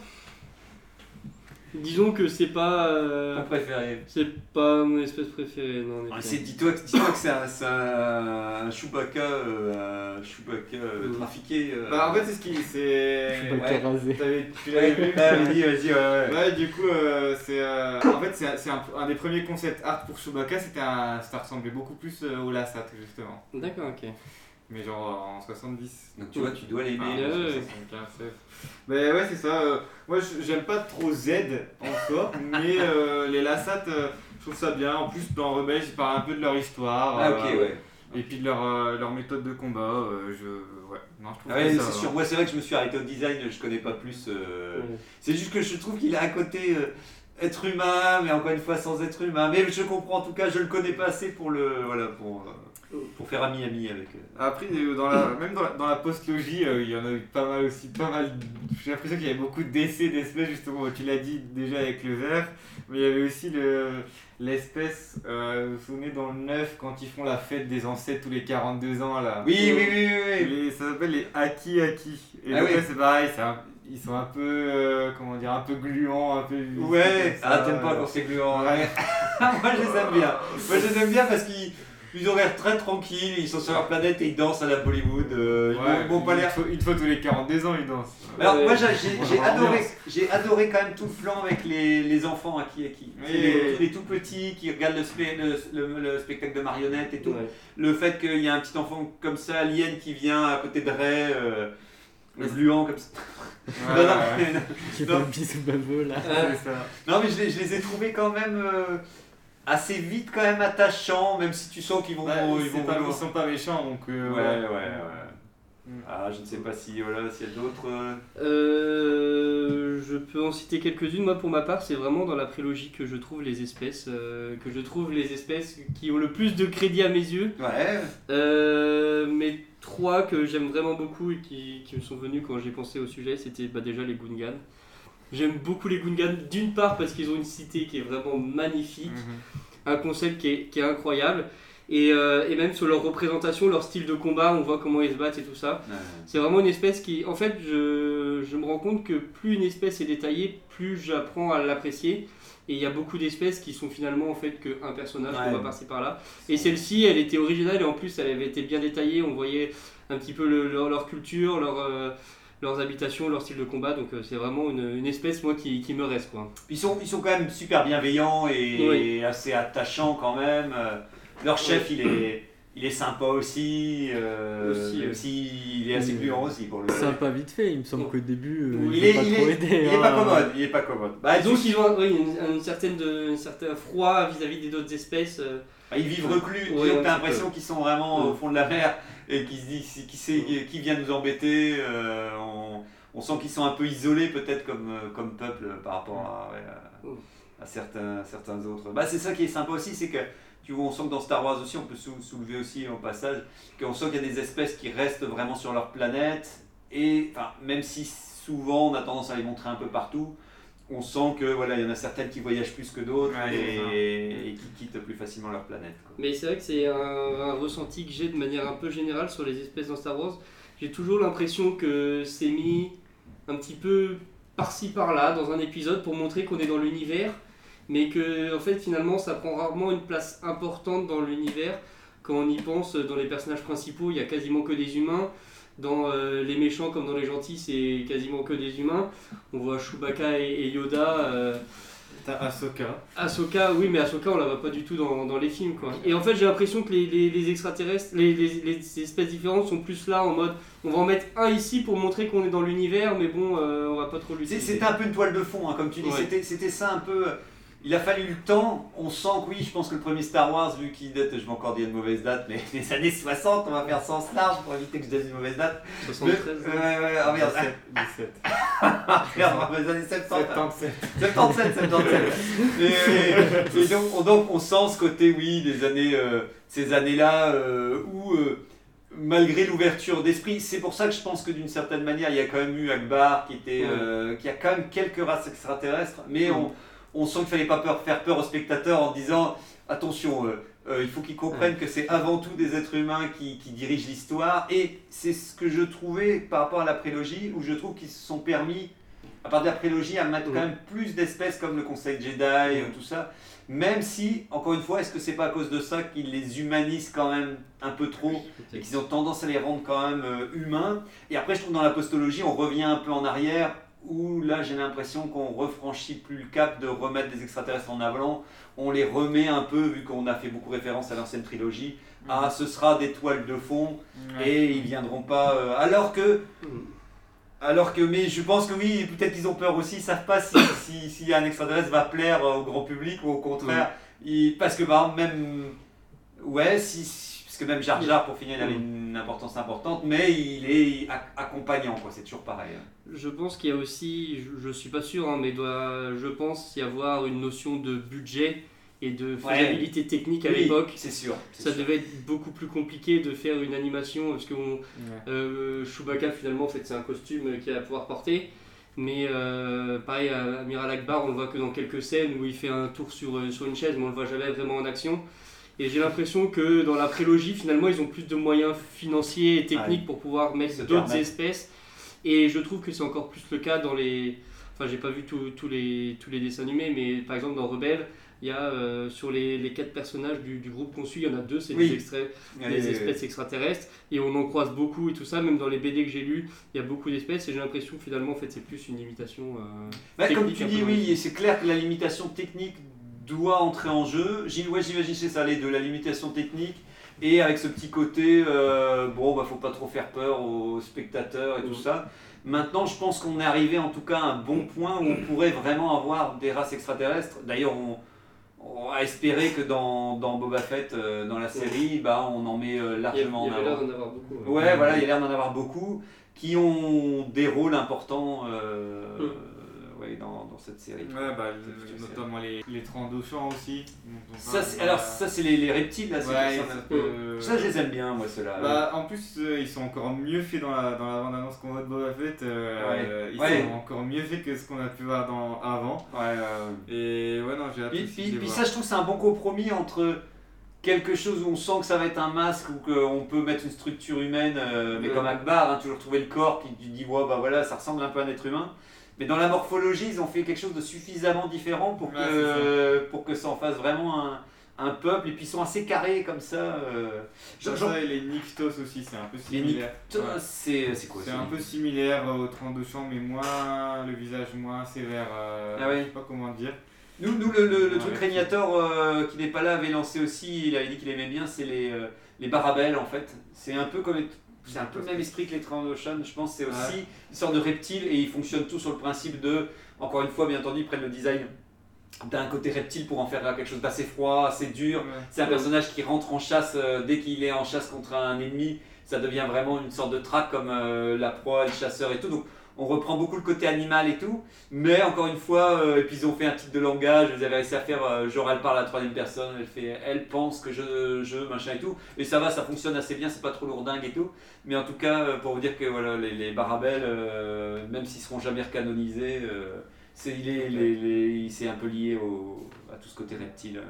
Disons que c'est pas. euh, Mon préféré. c'est pas mon espèce préférée, non. Ah, c'est- Dis-toi que, dis-toi que c'est un, c'est un, un Chewbacca, euh, Chewbacca euh, trafiqué. euh. Bah en fait c'est ce qui c'est Chewbacca ouais. rasé. T'avais- tu l'avais vu ah, vas-y, vas-y, ouais, ouais. Ouais, du coup, euh, c'est. euh, en fait, c'est c'est un, un des premiers concepts art pour Chewbacca, c'était un, ça ressemblait beaucoup plus euh, au Lassat, justement. D'accord, ok. Mais genre en 70. Donc tu vois, tu dois l'aimer. Ah, ouais, ouais. 75, ouais. Mais ouais, c'est ça. euh, moi, j'aime pas trop Z en soi, mais euh, les Lassat, euh, je trouve ça bien. En plus, dans Rebels, ils parlent un peu de leur histoire. Ah, ok, euh, ouais. Et puis de leur, euh, leur méthode de combat. euh, je. Ouais, non, je trouve Ah ouais, que ça c'est sûr. Moi, c'est vrai que je me suis arrêté au design, je connais pas plus. euh, Ouais. C'est juste que je trouve qu'il a un côté euh, être humain, mais encore une fois sans être humain. Mais je comprends en tout cas, je le connais pas assez pour le voilà pour, euh, pour faire ami-ami avec. euh. Après, euh, dans la, même dans la, dans la post-logie, euh, il y en a eu pas mal aussi, pas mal. J'ai l'impression qu'il y avait beaucoup d'essais d'espèces, justement. Tu l'as dit déjà avec le verre, mais il y avait aussi le, l'espèce, euh, vous vous souvenez, dans le 9, quand ils font la fête des ancêtres tous les 42 ans, là. Oui, oui, oui, oui. oui. Les- ça s'appelle les Aki Aki. Et Ah oui. c'est pareil, c'est un- ils sont un peu, euh, comment dire, un peu gluants, un peu. Ouais, ah, ça, t'aimes pas quand c'est gluant. Ouais. Moi, je les aime bien. Moi, je les aime bien parce qu'ils. Ils ont l'air très tranquilles, ils sont sur leur planète et ils dansent à la Bollywood. euh, ils Ouais, pas une l'air. fois- Une fois tous les 42 ans, ils dansent. Alors, Ouais. moi, j'ai adoré, j'ai adoré quand même tout le plan avec les, les enfants à qui à qui. Oui. Les, les tout petits qui regardent le, spé- le, le- le spectacle de marionnettes et tout. Ouais. Le fait qu'il y a un petit enfant comme ça, alien, qui vient à côté de Ray, euh, gluant comme ça. Ouais, Non, non, ouais. mais- là. Non, mais je les, je les ai trouvés quand même euh, assez vite, quand même attachants, même si tu sens qu'ils vont. Bah, ils vont pas- ils sont pas méchants donc. euh, Ouais, ouais, ouais. Mm. Ah, je ne sais pas si voilà, s'il y a d'autres. euh, Euh, je peux en citer quelques-unes. Moi, pour ma part, c'est vraiment dans la prélogie que je trouve les espèces, euh, que je trouve les espèces qui ont le plus de crédit à mes yeux. Ouais. Euh, mais trois que j'aime vraiment beaucoup et qui, qui me sont venus quand j'ai pensé au sujet, c'était bah, déjà les Gungans. J'aime beaucoup les Gungans, d'une part parce qu'ils ont une cité qui est vraiment magnifique, Mhm. un concept qui est, qui est incroyable, et, euh, et même sur leur représentation, leur style de combat, on voit comment ils se battent et tout ça. C'est vraiment une espèce qui, en fait, je, je me rends compte que plus une espèce est détaillée, plus j'apprends à l'apprécier. Et il y a beaucoup d'espèces qui sont finalement en fait qu'un personnage Ouais. qu'on va passer par là. Et celle-ci, elle était originale et en plus, elle avait été bien détaillée. On voyait un petit peu le- leur, leur culture, leur, euh, leurs habitations, leur style de combat. Donc euh, c'est vraiment une, une espèce, moi, qui, qui me reste. Quoi. Ils sont, ils sont quand même super bienveillants et Oui. assez attachants quand même. Euh, Leur chef, il est, il est sympa aussi. euh, Aussi, il est assez Oui. gluant aussi pour le. Sympa vite fait, il me semble qu'au début, euh, il Il est, est pas il trop est, aidé. il est hein. pas commode. Il est pas commode. Bah, Donc tu- ils ont oui, une, une certaine de, un certain froid vis-à-vis des autres espèces. euh, bah, ils vivent reclus. Ouais, tu as l'impression qu'ils sont vraiment Ouais. au fond de la mer et qu'ils se disent qui, qui vient nous embêter. euh, on, on sent qu'ils sont un peu isolés peut-être comme, euh, comme peuple par rapport à, certains, certains autres. Bah, c'est ça qui est sympa aussi, c'est que tu vois, on sent que dans Star Wars aussi, on peut sou- soulever aussi au passage, qu'on sent qu'il y a des espèces qui restent vraiment sur leur planète, et même si souvent on a tendance à les montrer un peu partout, on sent que voilà, il y en a certaines qui voyagent plus que d'autres Ouais, et, et qui quittent plus facilement leur planète. quoi. Mais c'est vrai que c'est un, un ressenti que j'ai de manière un peu générale sur les espèces dans Star Wars. J'ai toujours l'impression que c'est mis un petit peu par-ci par-là dans un épisode pour montrer qu'on est dans l'univers, mais que en fait finalement ça prend rarement une place importante dans l'univers. Quand on y pense, dans les personnages principaux, il y a quasiment que des humains. Dans euh, les méchants comme dans les gentils, c'est quasiment que des humains. On voit Chewbacca et, et Yoda. euh, T'as Ahsoka. Ahsoka, oui, mais Ahsoka, on la voit pas du tout dans, dans les films, quoi. Et en fait, j'ai l'impression que les, les- les extraterrestres, les, les- les espèces différentes sont plus là en mode, on va en mettre un ici pour montrer qu'on est dans l'univers, mais bon, euh, on va pas trop C'est- l'utiliser. C'était un peu une toile de fond, hein, comme tu dis. Ouais. C'était- C'était ça un peu. Il a fallu le temps. On sent que oui, je pense que le premier Star Wars, vu qu'il date, je vais encore dire une mauvaise date, mais les années 60, on va faire sens large pour éviter que je dise une mauvaise date. 73. Ouais, ouais, ah merde, 17. ah, merde, les années 70. 77. 77, 77. Et, et donc, on, donc, on sent ce côté, oui, des années, euh, ces années-là euh, où, euh, malgré l'ouverture d'esprit, c'est pour ça que je pense que d'une certaine manière, il y a quand même eu Akbar qui était, Ouais. euh, qui a quand même quelques races extraterrestres, mais on, on sent qu'il fallait pas peur, faire peur aux spectateurs en disant, attention. euh, euh, il faut qu'ils comprennent que c'est avant tout des êtres humains qui, qui dirigent l'histoire et c'est ce que je trouvais par rapport à la prélogie où je trouve qu'ils se sont permis à part de la prélogie, à mettre quand même plus d'espèces comme le Conseil Jedi, euh, tout ça. Même si, encore une fois, est-ce que c'est pas à cause de ça qu'ils les humanisent quand même un peu trop et qu'ils ont tendance à les rendre quand même euh, humains? Et après, je trouve dans la postologie, on revient un peu en arrière où là, j'ai l'impression qu'on refranchit plus le cap de remettre des extraterrestres en avant. On les remet un peu, vu qu'on a fait beaucoup référence à l'ancienne trilogie. Ah, ce sera des toiles de fond et ils viendront pas. euh, alors que. Alors que, mais je pense que oui, peut-être qu'ils ont peur aussi, ils savent pas si, si, si un extraterrestre va plaire euh, au grand public ou au contraire. ils- parce que par exemple, même. Ouais, si, si- parce que même Jar Jar, pour finir, il avait une importance importante, mais il est ac- accompagnant, quoi, c'est toujours pareil. hein. Je pense qu'il y a aussi, je, je suis pas sûr, hein, mais doit, je pense y avoir une notion de budget et de faisabilité technique à Oui, l'époque. C'est sûr. Ça sûr. devait être beaucoup plus compliqué de faire une animation parce que on- euh, Chewbacca finalement en fait c'est un costume qu'il va pouvoir porter. Mais euh, pareil, à Amiral Akbar, on le voit que dans quelques scènes où il fait un tour sur, euh, sur une chaise, mais on le voit jamais vraiment en action. Et j'ai l'impression que dans la prélogie, finalement, ils ont plus de moyens financiers et techniques pour pouvoir mettre d'autres espèces. Et je trouve que c'est encore plus le cas dans les. Enfin, j'ai pas vu tous les, tous les dessins animés, mais par exemple dans Rebelle, il y a euh, sur les, les quatre personnages du, du groupe qu'on suit, il y en a deux, c'est Oui. des extraits des espèces extraterrestres et on en croise beaucoup et tout ça même dans les BD que j'ai lus il y a beaucoup d'espèces et j'ai l'impression finalement en fait c'est plus une imitation euh, Bah, comme tu dis, oui, c'est clair que la limitation technique doit entrer en jeu. Ouais, J'imagine que c'est ça, les deux, la limitation technique et avec ce petit côté, euh, bon, bah faut pas trop faire peur aux spectateurs et tout Mhm. ça. Maintenant, je pense qu'on est arrivé en tout cas à un bon point où on pourrait vraiment avoir des races extraterrestres. D'ailleurs, on, on a espéré que dans, dans Boba Fett, euh, dans la série, bah, on en met euh, il y a- largement il y en avait l'air d'en avoir beaucoup ouais. Ouais, voilà, il y a l'air d'en avoir beaucoup qui ont des rôles importants euh, Dans, dans cette série. Ouais, bah, le- série. notamment les, les Trandauchants aussi. Ça, parle, c'est- alors, ça, c'est les, les reptiles, là, ouais, ça. Ça, je les aime bien, moi, ceux-là. Bah, en plus, euh, ils sont encore mieux faits dans la, dans la bande-annonce qu'on voit de Boba Fett. euh, Ouais. euh, ils sont encore mieux faits que ce qu'on a pu voir dans, avant. Ouais. Et ouais, non, j'ai hâte Puis, puis- puis ça, je trouve c'est un bon compromis entre quelque chose où on sent que ça va être un masque ou qu'on peut mettre une structure humaine, euh, mais Ouais. comme Akbar, hein, toujours trouver le corps qui tu dis, ouais, bah voilà, ça ressemble un peu à un être humain. Mais dans la morphologie, ils ont fait quelque chose de suffisamment différent pour que, c'est pour que ça en fasse vraiment un, un peuple. Et puis ils sont assez carrés comme ça. euh. Genre- ça, et les Nyctos aussi, c'est un peu Les similaire. Nyctos, Ouais. c'est c'est quoi C'est ça un peu similaire aux Trandauchants, mais moins le visage moins sévère. euh, Ah ouais. Je sais pas comment dire. Nous, nous le, le- truc. Régnator euh, qui n'est pas là avait lancé aussi, il avait dit qu'il aimait bien, c'est les, euh, les barabelles en fait. C'est un peu comme c'est un peu le même esprit que les Trandoshan, je pense c'est aussi Ouais. une sorte de reptile et ils fonctionnent tous sur le principe de, encore une fois bien entendu, ils prennent le design d'un côté reptile pour en faire quelque chose d'assez froid, assez dur. Ouais. C'est un personnage qui rentre en chasse euh, dès qu'il est en chasse contre un ennemi, ça devient vraiment une sorte de traque comme euh, la proie, le chasseur et tout. Donc on reprend beaucoup le côté animal et tout, mais encore une fois, euh, et puis ils ont fait un type de langage, ils avaient réussi à faire euh, genre elle parle à la troisième personne, elle fait elle pense que je, je machin et tout, et ça va, ça fonctionne assez bien, c'est pas trop lourdingue et tout, mais en tout cas euh, pour vous dire que voilà les, les barabelles, euh, même s'ils seront jamais recanonisés, C'est il est, un peu lié au, à tout ce côté reptile.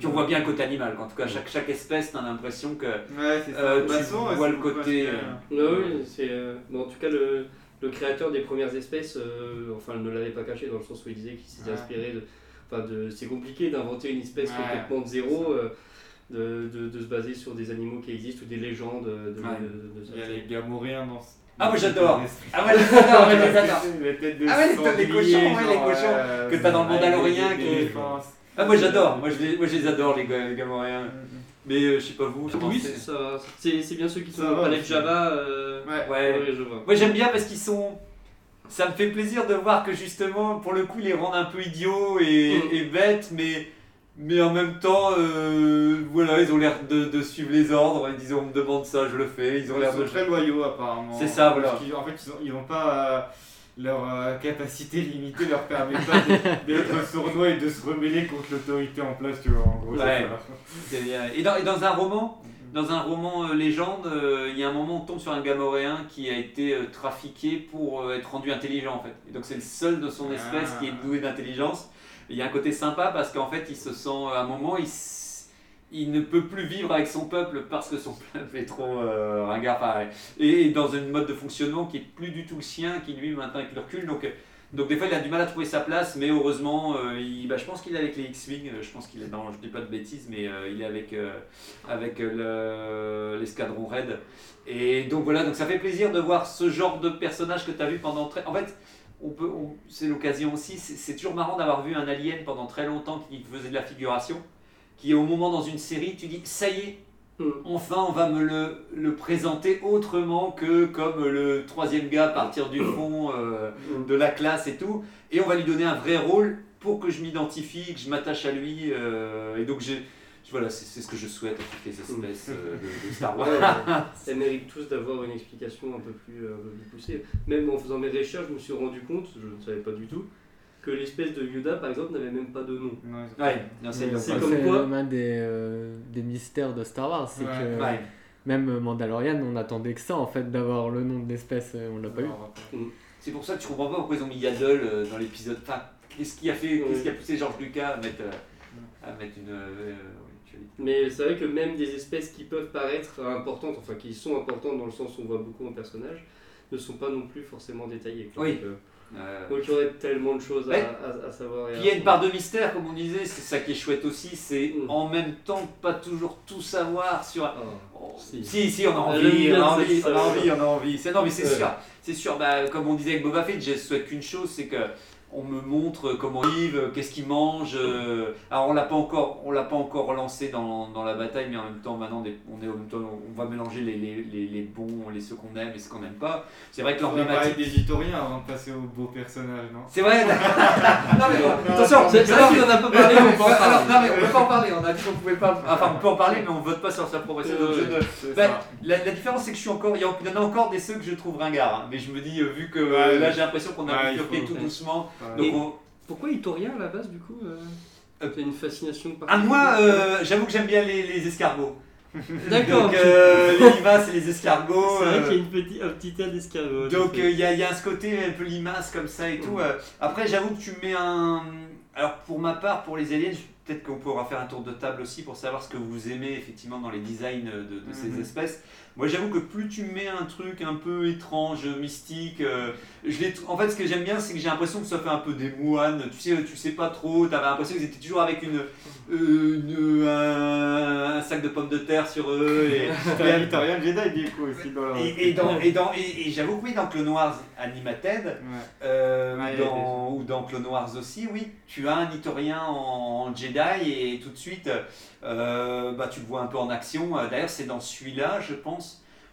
Puis on voit bien le côté animal. En tout cas, chaque, chaque espèce, t'as l'impression que Ouais, c'est ça. Euh, tu façon, vois c'est le côté, Non, hein. oui, c'est. euh, bon, en tout cas, le, le créateur des premières espèces, euh, enfin, ne l'avait pas caché dans le sens où il disait qu'il s'était Ouais. inspiré de. Enfin, de, c'est compliqué d'inventer une espèce Ouais, complètement de zéro, euh, de, de, de se baser sur des animaux qui existent ou des légendes de, de, Ouais. de-. Il y a les gamouriens dans ce- Ah, moi, j'adore. Ah ouais, je les adore, ouais, je les adore. Les têtes de Ah ouais, les- cochons, ouais, les cochons euh, que t'as dans le Mandalorien des- des qui-. Ah, moi j'adore, moi je les, moi, je les adore les, gars- les Gamoréens. Mais euh, je sais pas vous, Oui, c'est ça. C'est c'est bien ceux qui sont Ça va, c'est- Java. euh, Ouais. Ouais. ouais, je vois. Moi j'aime bien parce qu'ils sont. Ça me fait plaisir de voir que justement, pour le coup, ils les rendent un peu idiots et, Mm. et bêtes, mais, mais en même temps, euh, voilà, ils ont l'air de, de suivre les ordres. Ils disent on me demande ça, je le fais. Ils ont Ils l'air de. très loyaux apparemment. C'est ça, voilà. Parce qu'ils- en fait, ils ont, ils ont pas. euh, leur euh, capacité limitée leur permet pas d'être- sournois et de se rebeller contre l'autorité en place, tu vois. En gros, Ouais. bien. Et dans, et dans un roman, dans un roman euh, légende, euh, il y a un moment où on tombe sur un gamoréen qui a été euh, trafiqué pour euh, être rendu intelligent en fait. Et donc c'est le seul de son espèce Ah. qui est doué d'intelligence. Il y a un côté sympa parce qu'en fait il se sent, à un moment, il, il ne peut plus vivre avec son peuple parce que son peuple est trop euh, ringard. Et, dans une mode de fonctionnement qui est plus du tout le sien, qui lui maintenant avec le recul. Donc, euh, donc des fois il a du mal à trouver sa place, mais heureusement, euh, bah, je pense qu'il est avec les X-Wing, euh, je pense qu'il est dans, je dis pas de bêtises, mais il est avec, avec euh, le- l'escadron Red. Et donc voilà, donc ça fait plaisir de voir ce genre de personnage que tu as vu pendant très... En fait, on peut, c'est l'occasion aussi, c'est toujours marrant d'avoir vu un alien pendant très longtemps qui faisait de la figuration, qui au moment dans une série, tu dis, ça y est, Mm. enfin on va me le, le présenter autrement que comme le troisième gars à partir du fond euh, de la classe et tout, et on va lui donner un vrai rôle pour que je m'identifie, que je m'attache à lui, euh, et donc j'ai... Voilà, c'est ce que je souhaite à toutes les espèces euh, de, de Star Wars. Ouais, elles méritent tous d'avoir une explication un peu, plus, un peu plus poussée. Même en faisant mes recherches, je me suis rendu compte, je ne savais pas du tout, que l'espèce de Yoda, par exemple, n'avait même pas de nom. Ouais, c'est comme quoi- l'un des, euh, des mystères de Star Wars, c'est Ouais. que Ouais. même Mandalorian, on attendait que ça en fait, d'avoir le nom de l'espèce, euh, on l'a pas eu. Alors, C'est pour ça que je comprends pas pourquoi ils ont mis Yaddle euh, dans l'épisode. Enfin, qu'est-ce qui a fait, qu'est-ce qui a poussé George Lucas à mettre, euh, à mettre une. euh, Mais c'est vrai que même des espèces qui peuvent paraître importantes, enfin qui sont importantes dans le sens où on voit beaucoup en personnage, ne sont pas non plus forcément détaillées. Oui. Donc, euh, donc il y aurait tellement de choses à, Ouais. à- à savoir. et Puis à il y a une part de mystère, comme on disait, c'est ça qui est chouette aussi, c'est Mm. en même temps pas toujours tout savoir sur. Ah. Oh, Si. si. si, on a envie, on a envie, on a envie, on a envie. C'est non, mais c'est Ouais. sûr, c'est sûr. Bah, comme on disait avec Boba Fett, je souhaite qu'une chose, c'est que on me montre comment il vit, qu'est-ce qu'il mange. euh, Alors on l'a pas encore, on l'a pas encore relancé dans, dans la bataille, mais en même temps maintenant on est en même temps, on va mélanger les, les, les, les bons, les ceux qu'on aime et ceux qu'on n'aime pas. C'est vrai que On va parler l'emblématique. des Vitoriens avant de passer aux beaux personnages, non? C'est vrai. non mais bon, attention. C'est vrai qu'on en a pas parlé, on peut en Alors, parler. non mais on peut pas en parler, on a dit qu'on pouvait pas. Enfin on peut en parler mais on vote pas sur sa progression. donc je Ben, la, la différence c'est que je suis encore. Il y, en- il y en a encore des ceux que je trouve ringards. hein. mais je me dis, euh, vu que euh, Ouais, là j'ai l'impression qu'on a Ouais, bifurqué faut- tout ouais. doucement. Donc on- Pourquoi Itorien à la base du coup euh, T'as une fascination Ah, particulière moi euh, j'avoue que j'aime bien les, les escargots. D'accord. Donc euh, les limaces et les escargots. C'est vrai euh, qu'il y a une petite, un petit air d'escargot. Donc euh, il y, a, y a ce côté un peu limace comme ça et tout. Euh. Après j'avoue que tu mets un... Alors pour ma part, pour les aliens, je- peut-être qu'on pourra faire un tour de table aussi pour savoir ce que vous aimez effectivement dans les designs de, de ces Mhm. espèces. Moi j'avoue que plus tu mets un truc un peu étrange, mystique, euh, je l'ai- en fait ce que j'aime bien c'est que j'ai l'impression que ça fait un peu des moines, tu sais, tu sais pas trop, t'avais l'impression qu'ils étaient toujours avec une, euh, une- un, un sac de pommes de terre sur eux. Et, un Vitorien Jedi du coup aussi dans leur. et, et dans, et, dans, et, et j'avoue que oui, dans Clone Wars Animated, Ouais. euh, Ouais, ou, dans, ou dans Clone Wars aussi, oui, tu as un Itorien en, en Jedi et tout de suite, euh, bah, tu le vois un peu en action. Euh, D'ailleurs, c'est dans celui-là, je pense,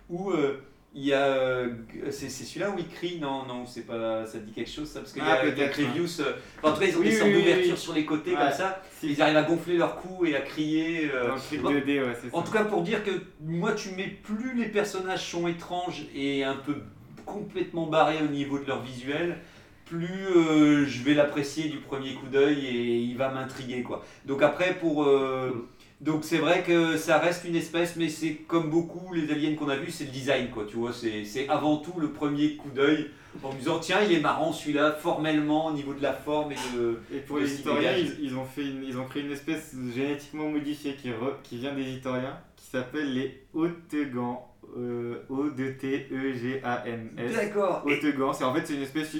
où euh, il y a. euh, c'est celui-là où il crie? Non, non, c'est pas, ça te dit quelque chose ça? Parce qu'il y Ah, a peut-être, des Crevious. euh, enfin, en tout cas, ils ont Oui, des sortes oui, oui, d'ouvertures oui. sur les côtés Ouais. comme ça. Si. Ils arrivent à gonfler leur cou et à crier. euh, Dans le truc bon, 2D, ouais, c'est ça. en tout cas, pour dire que moi, tu mets plus les personnages sont étranges et un peu complètement barrés au niveau de leur visuel, plus euh, je vais l'apprécier du premier coup d'œil et il va m'intriguer quoi. Donc après, pour euh, Donc c'est vrai que ça reste une espèce, mais c'est comme beaucoup les aliens qu'on a vus, c'est le design quoi, tu vois, c'est avant tout le premier coup d'œil en me disant tiens il est marrant celui-là formellement au niveau de la forme et de... Et pour Le les historiens, ils, ils ont fait une- ils ont créé une espèce génétiquement modifiée qui, re- qui vient des historiens, qui s'appelle les Haute-Gans. Euh, O-D-T-E-G-A-N-S. D'accord. Haute-Gans, c'est en fait c'est une espèce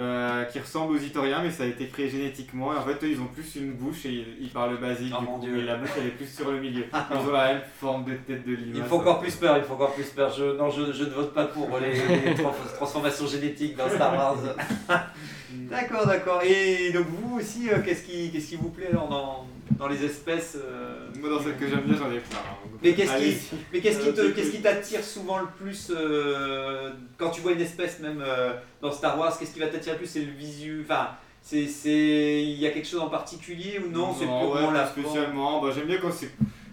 euh, qui ressemble aux historiens, mais ça a été créé génétiquement. Et en fait, eux, ils ont plus une bouche et ils, ils parlent basique. Oh du mon coup, Dieu. et la bouche, elle est plus sur le milieu. Ils ont la même forme de tête de l'image. Il faut encore plus peur, il faut encore plus peur. Je, non, je, je ne vote pas pour les, les trans- transformations génétiques dans Star Wars. d'accord, d'accord. Et donc vous aussi, euh, qu'est-ce qui, qu'est-ce qui vous plaît alors dans, dans les espèces euh, Moi, dans celle que j'aime bien, j'en ai plein. hein. Mais qu'est-ce qui, mais qu'est-ce qui, te- Euh, qu'est-ce qui t'attire souvent le plus euh, quand tu vois une espèce même euh, dans Star Wars Qu'est-ce qui va t'attirer le plus C'est le visu. Enfin, c'est, c'est, il y a quelque chose en particulier ou non, C'est purement ouais, la spécialement. Bah, j'aime bien quand c'est.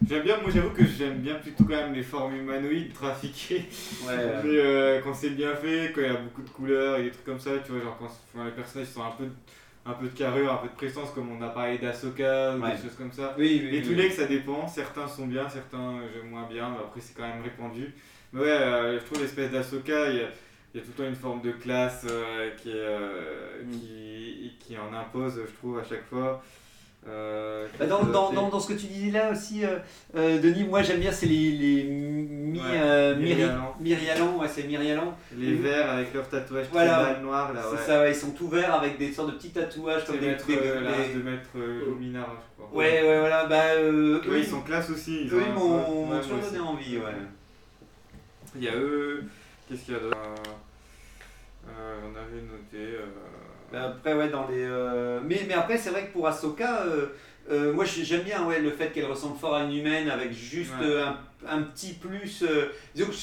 J'aime bien, moi j'avoue que j'aime bien plutôt quand même les formes humanoïdes trafiquées. Ouais. Mais euh, quand c'est bien fait, quand il y a beaucoup de couleurs et des trucs comme ça, tu vois, genre quand enfin, les personnages sont un peu, un peu de carrure, un peu de présence, comme on a parlé d'Asoka ou Ouais. des choses comme ça. Oui, oui, Les oui. Ça dépend. Certains sont bien, certains euh, j'aime moins bien, mais après c'est quand même répandu. Mais ouais, euh, je trouve l'espèce d'Asoka, il y, y a tout le temps une forme de classe euh, qui, euh, Mm. qui, qui en impose, je trouve, à chaque fois. Euh, Bah, Dans, qu'est-ce dans, dans, dans ce que tu disais là aussi, euh, euh, Denis, moi j'aime bien, c'est les, les mi, Ouais, euh. Myrialans, ouais, c'est Myrialans. Les verts avec leurs tatouages Voilà. très mal noirs, là, c'est ouais. ça, ouais, ils sont tout verts avec des sortes de petits tatouages comme des. maître, des- euh, la des- race de maître euh, Luminara, je crois. Ouais, ouais, voilà, bah. Euh, eux, ils sont classe aussi. Ils eux, ils m'ont toujours donné envie, ouais. Il y a eux. Qu'est-ce qu'il y a d'autre? Euh, On avait noté. Bah, Après, ouais, dans les. euh, Mais, mais après, c'est vrai que pour Ahsoka, euh, euh, moi j'ai- j'aime bien ouais, le fait qu'elle ressemble fort à une humaine avec juste Ouais. un, un petit plus. disons, que,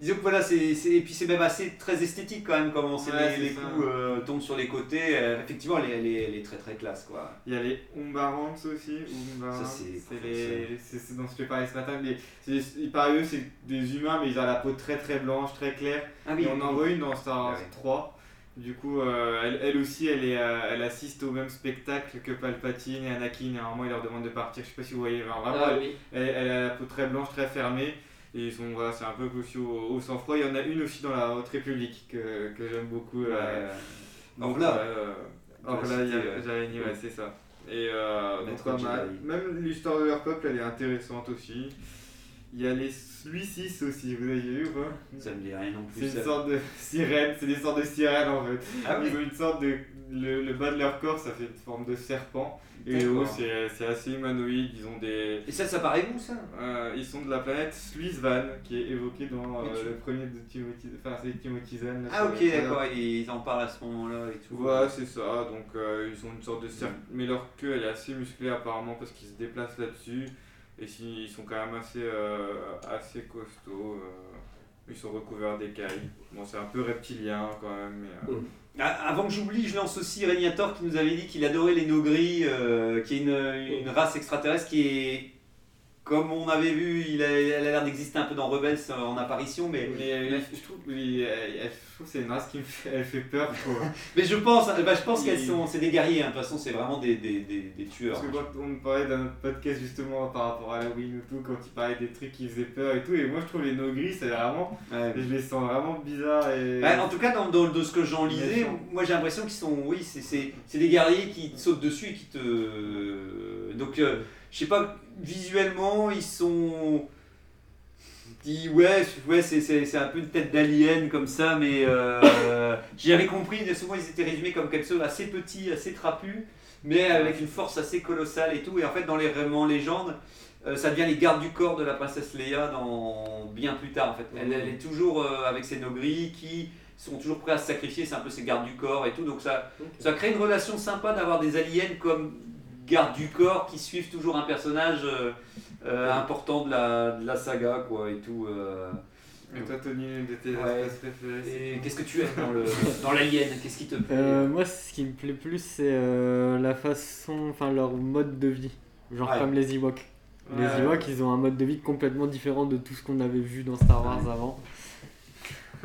disons que voilà, c'est. Et puis c'est même assez très esthétique quand même, comment Ouais, les, les coups tombent sur les côtés. Effectivement, elle est, elle, est, elle est très très classe quoi. Il y a les Umbarans aussi. Umbarans, Ça, c'est dont je parlé ce matin. Mais c'est- parlent eux, c'est des humains, mais ils ont la peau très très blanche, très claire. Ah Et on en voit une dans Star Wars Ah ouais. 3. Du coup, euh, elle, elle aussi, elle, est, euh, elle assiste au même spectacle que Palpatine et Anakin. Et à un moment, il leur demande de partir. Je sais pas si vous voyez. enfin, vraiment, Ah elle, oui. elle, elle a la peau très blanche, très fermée. Et ils sont, voilà, c'est un peu aussi au, au sang-froid. Il y en a une aussi dans la Haute République que, que j'aime beaucoup. Ouais. euh, Donc là, y a- ouais. C'est ça. Et euh, donc pas mal. Même l'histoire de leur peuple, elle est intéressante aussi. Il y a les Lucis aussi, vous avez vu ou pas? Ça me dit rien non C'est plus. une ça. sorte de sirène, c'est des sortes de sirènes en fait. Ah oui. Ils ont une sorte de. Le, le bas de leur corps, ça fait une forme de serpent. Et le haut, c'est c'est assez humanoïde. Ils ont des. Et ça, ça paraît où ça? Euh, ils sont de la planète Sluisvan, qui est évoquée dans euh, tu- le premier de Timothy. Enfin, c'est Timothy Zahn. là, Ah ok, d'accord, ils en parlent à ce moment-là et tout. Ouais, c'est ça. Donc, euh, ils ont une sorte de cercle. Mais leur queue, elle est assez musclée apparemment parce qu'ils se déplacent là-dessus. Et si- ils sont quand même assez, euh, assez costauds. euh, ils sont recouverts d'écailles. Bon, c'est un peu reptilien quand même. Mais, euh, Ah, Avant que j'oublie, je lance aussi Régnator qui nous avait dit qu'il adorait les Nogris, qui est une, une race extraterrestre qui est, comme on avait vu, il a, elle a l'air d'exister un peu dans Rebels euh, en apparition, mais, Mais euh, je trouve, oui, elle- je trouve que c'est une race qui me fait, elle fait peur. mais je pense, bah, je pense qu'elles sont, c'est des guerriers, hein, de toute façon c'est vraiment des, des, des, des tueurs. Parce que quand on parlait notre podcast justement par rapport à Halloween ou tout, quand il parlait des trucs qui faisaient peur et tout, et moi je trouve les no-gris, c'est vraiment. Ouais. Je les sens vraiment bizarres et. Bah, en tout cas, dans, dans- de ce que j'en lisais, moi j'ai l'impression qu'ils sont, oui, c'est des guerriers qui te sautent dessus et qui te. Donc, euh, je sais pas, visuellement, ils sont. Ils- ouais, ouais c'est- un peu une tête d'alien comme ça, mais euh, j'avais compris, souvent ils étaient résumés comme quelque chose assez petit, assez trapu, mais avec une force assez colossale et tout. Et en fait, dans les vraiment légendes, euh, ça devient les gardes du corps de la princesse Leia dans bien plus tard en fait. Elle, elle est toujours euh, avec ses nogris qui sont toujours prêts à se sacrifier, c'est un peu ses gardes du corps et tout. Donc ça, ça crée une relation sympa d'avoir des aliens comme gardes du corps qui suivent toujours un personnage euh, euh, important de la, de la saga quoi et tout. euh. Et toi, Tony, une de tes Ouais. espèces préférées qu'est-ce que tu aimes dans le dans l'alien? Qu'est-ce qui te plaît? Euh, moi, ce qui me plaît plus, c'est euh, la façon, enfin leur mode de vie. Genre Ouais. comme les Ewoks. Ouais. Les Ewoks, ils ont un mode de vie complètement différent de tout ce qu'on avait vu dans Star Wars avant.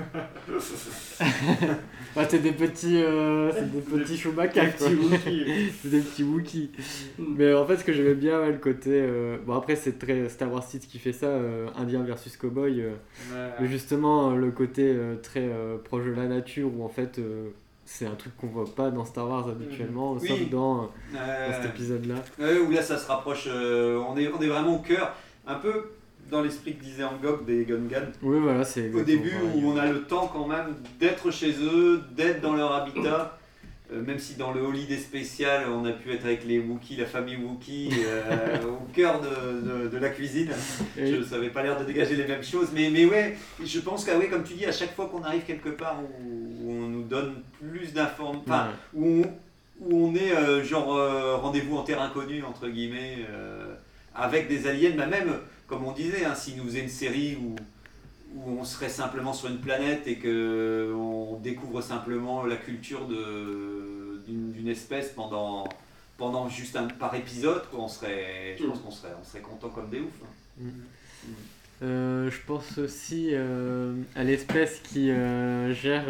Bah, c'est des petits, euh, c'est des petits Chewbacca c'est des petits Wookiees. Mm. Mais en fait, ce que j'aimais bien, ouais, le côté. euh, Bon, après, c'est très Star Wars 6 qui fait ça, euh, Indien versus Cowboy. euh, Mais justement, le côté très proche de la nature, où en fait, c'est un truc qu'on voit pas dans Star Wars habituellement, Oui. sauf dans, dans cet épisode-là. Où là ça se rapproche, on, est, on est vraiment au cœur, un peu dans l'esprit que disait Angok des Gungans. Oui, voilà, c'est. Au début pareil. où on a le temps quand même d'être chez eux, d'être dans leur habitat. Euh, même si dans le holiday spécial on a pu être avec les Wookiees, la famille Wookie, euh, au cœur de, de- de la cuisine, Et- je n'avais pas l'air de dégager les mêmes choses. Mais, mais ouais, je pense que, ouais, comme tu dis, à chaque fois qu'on arrive quelque part où, où on nous donne plus d'informations, enfin, Ouais. où, on, où on est euh, genre rendez-vous en terre inconnue, entre guillemets, avec des aliens, bah même, comme on disait, hein, s'ils nous faisaient une série où, où on serait simplement sur une planète et que on découvre simplement la culture d'une espèce pendant, pendant juste un par épisode, quoi, on serait, je pense qu'on serait, on serait content comme des oufs. hein. Euh, je pense aussi euh, à l'espèce qui euh, gère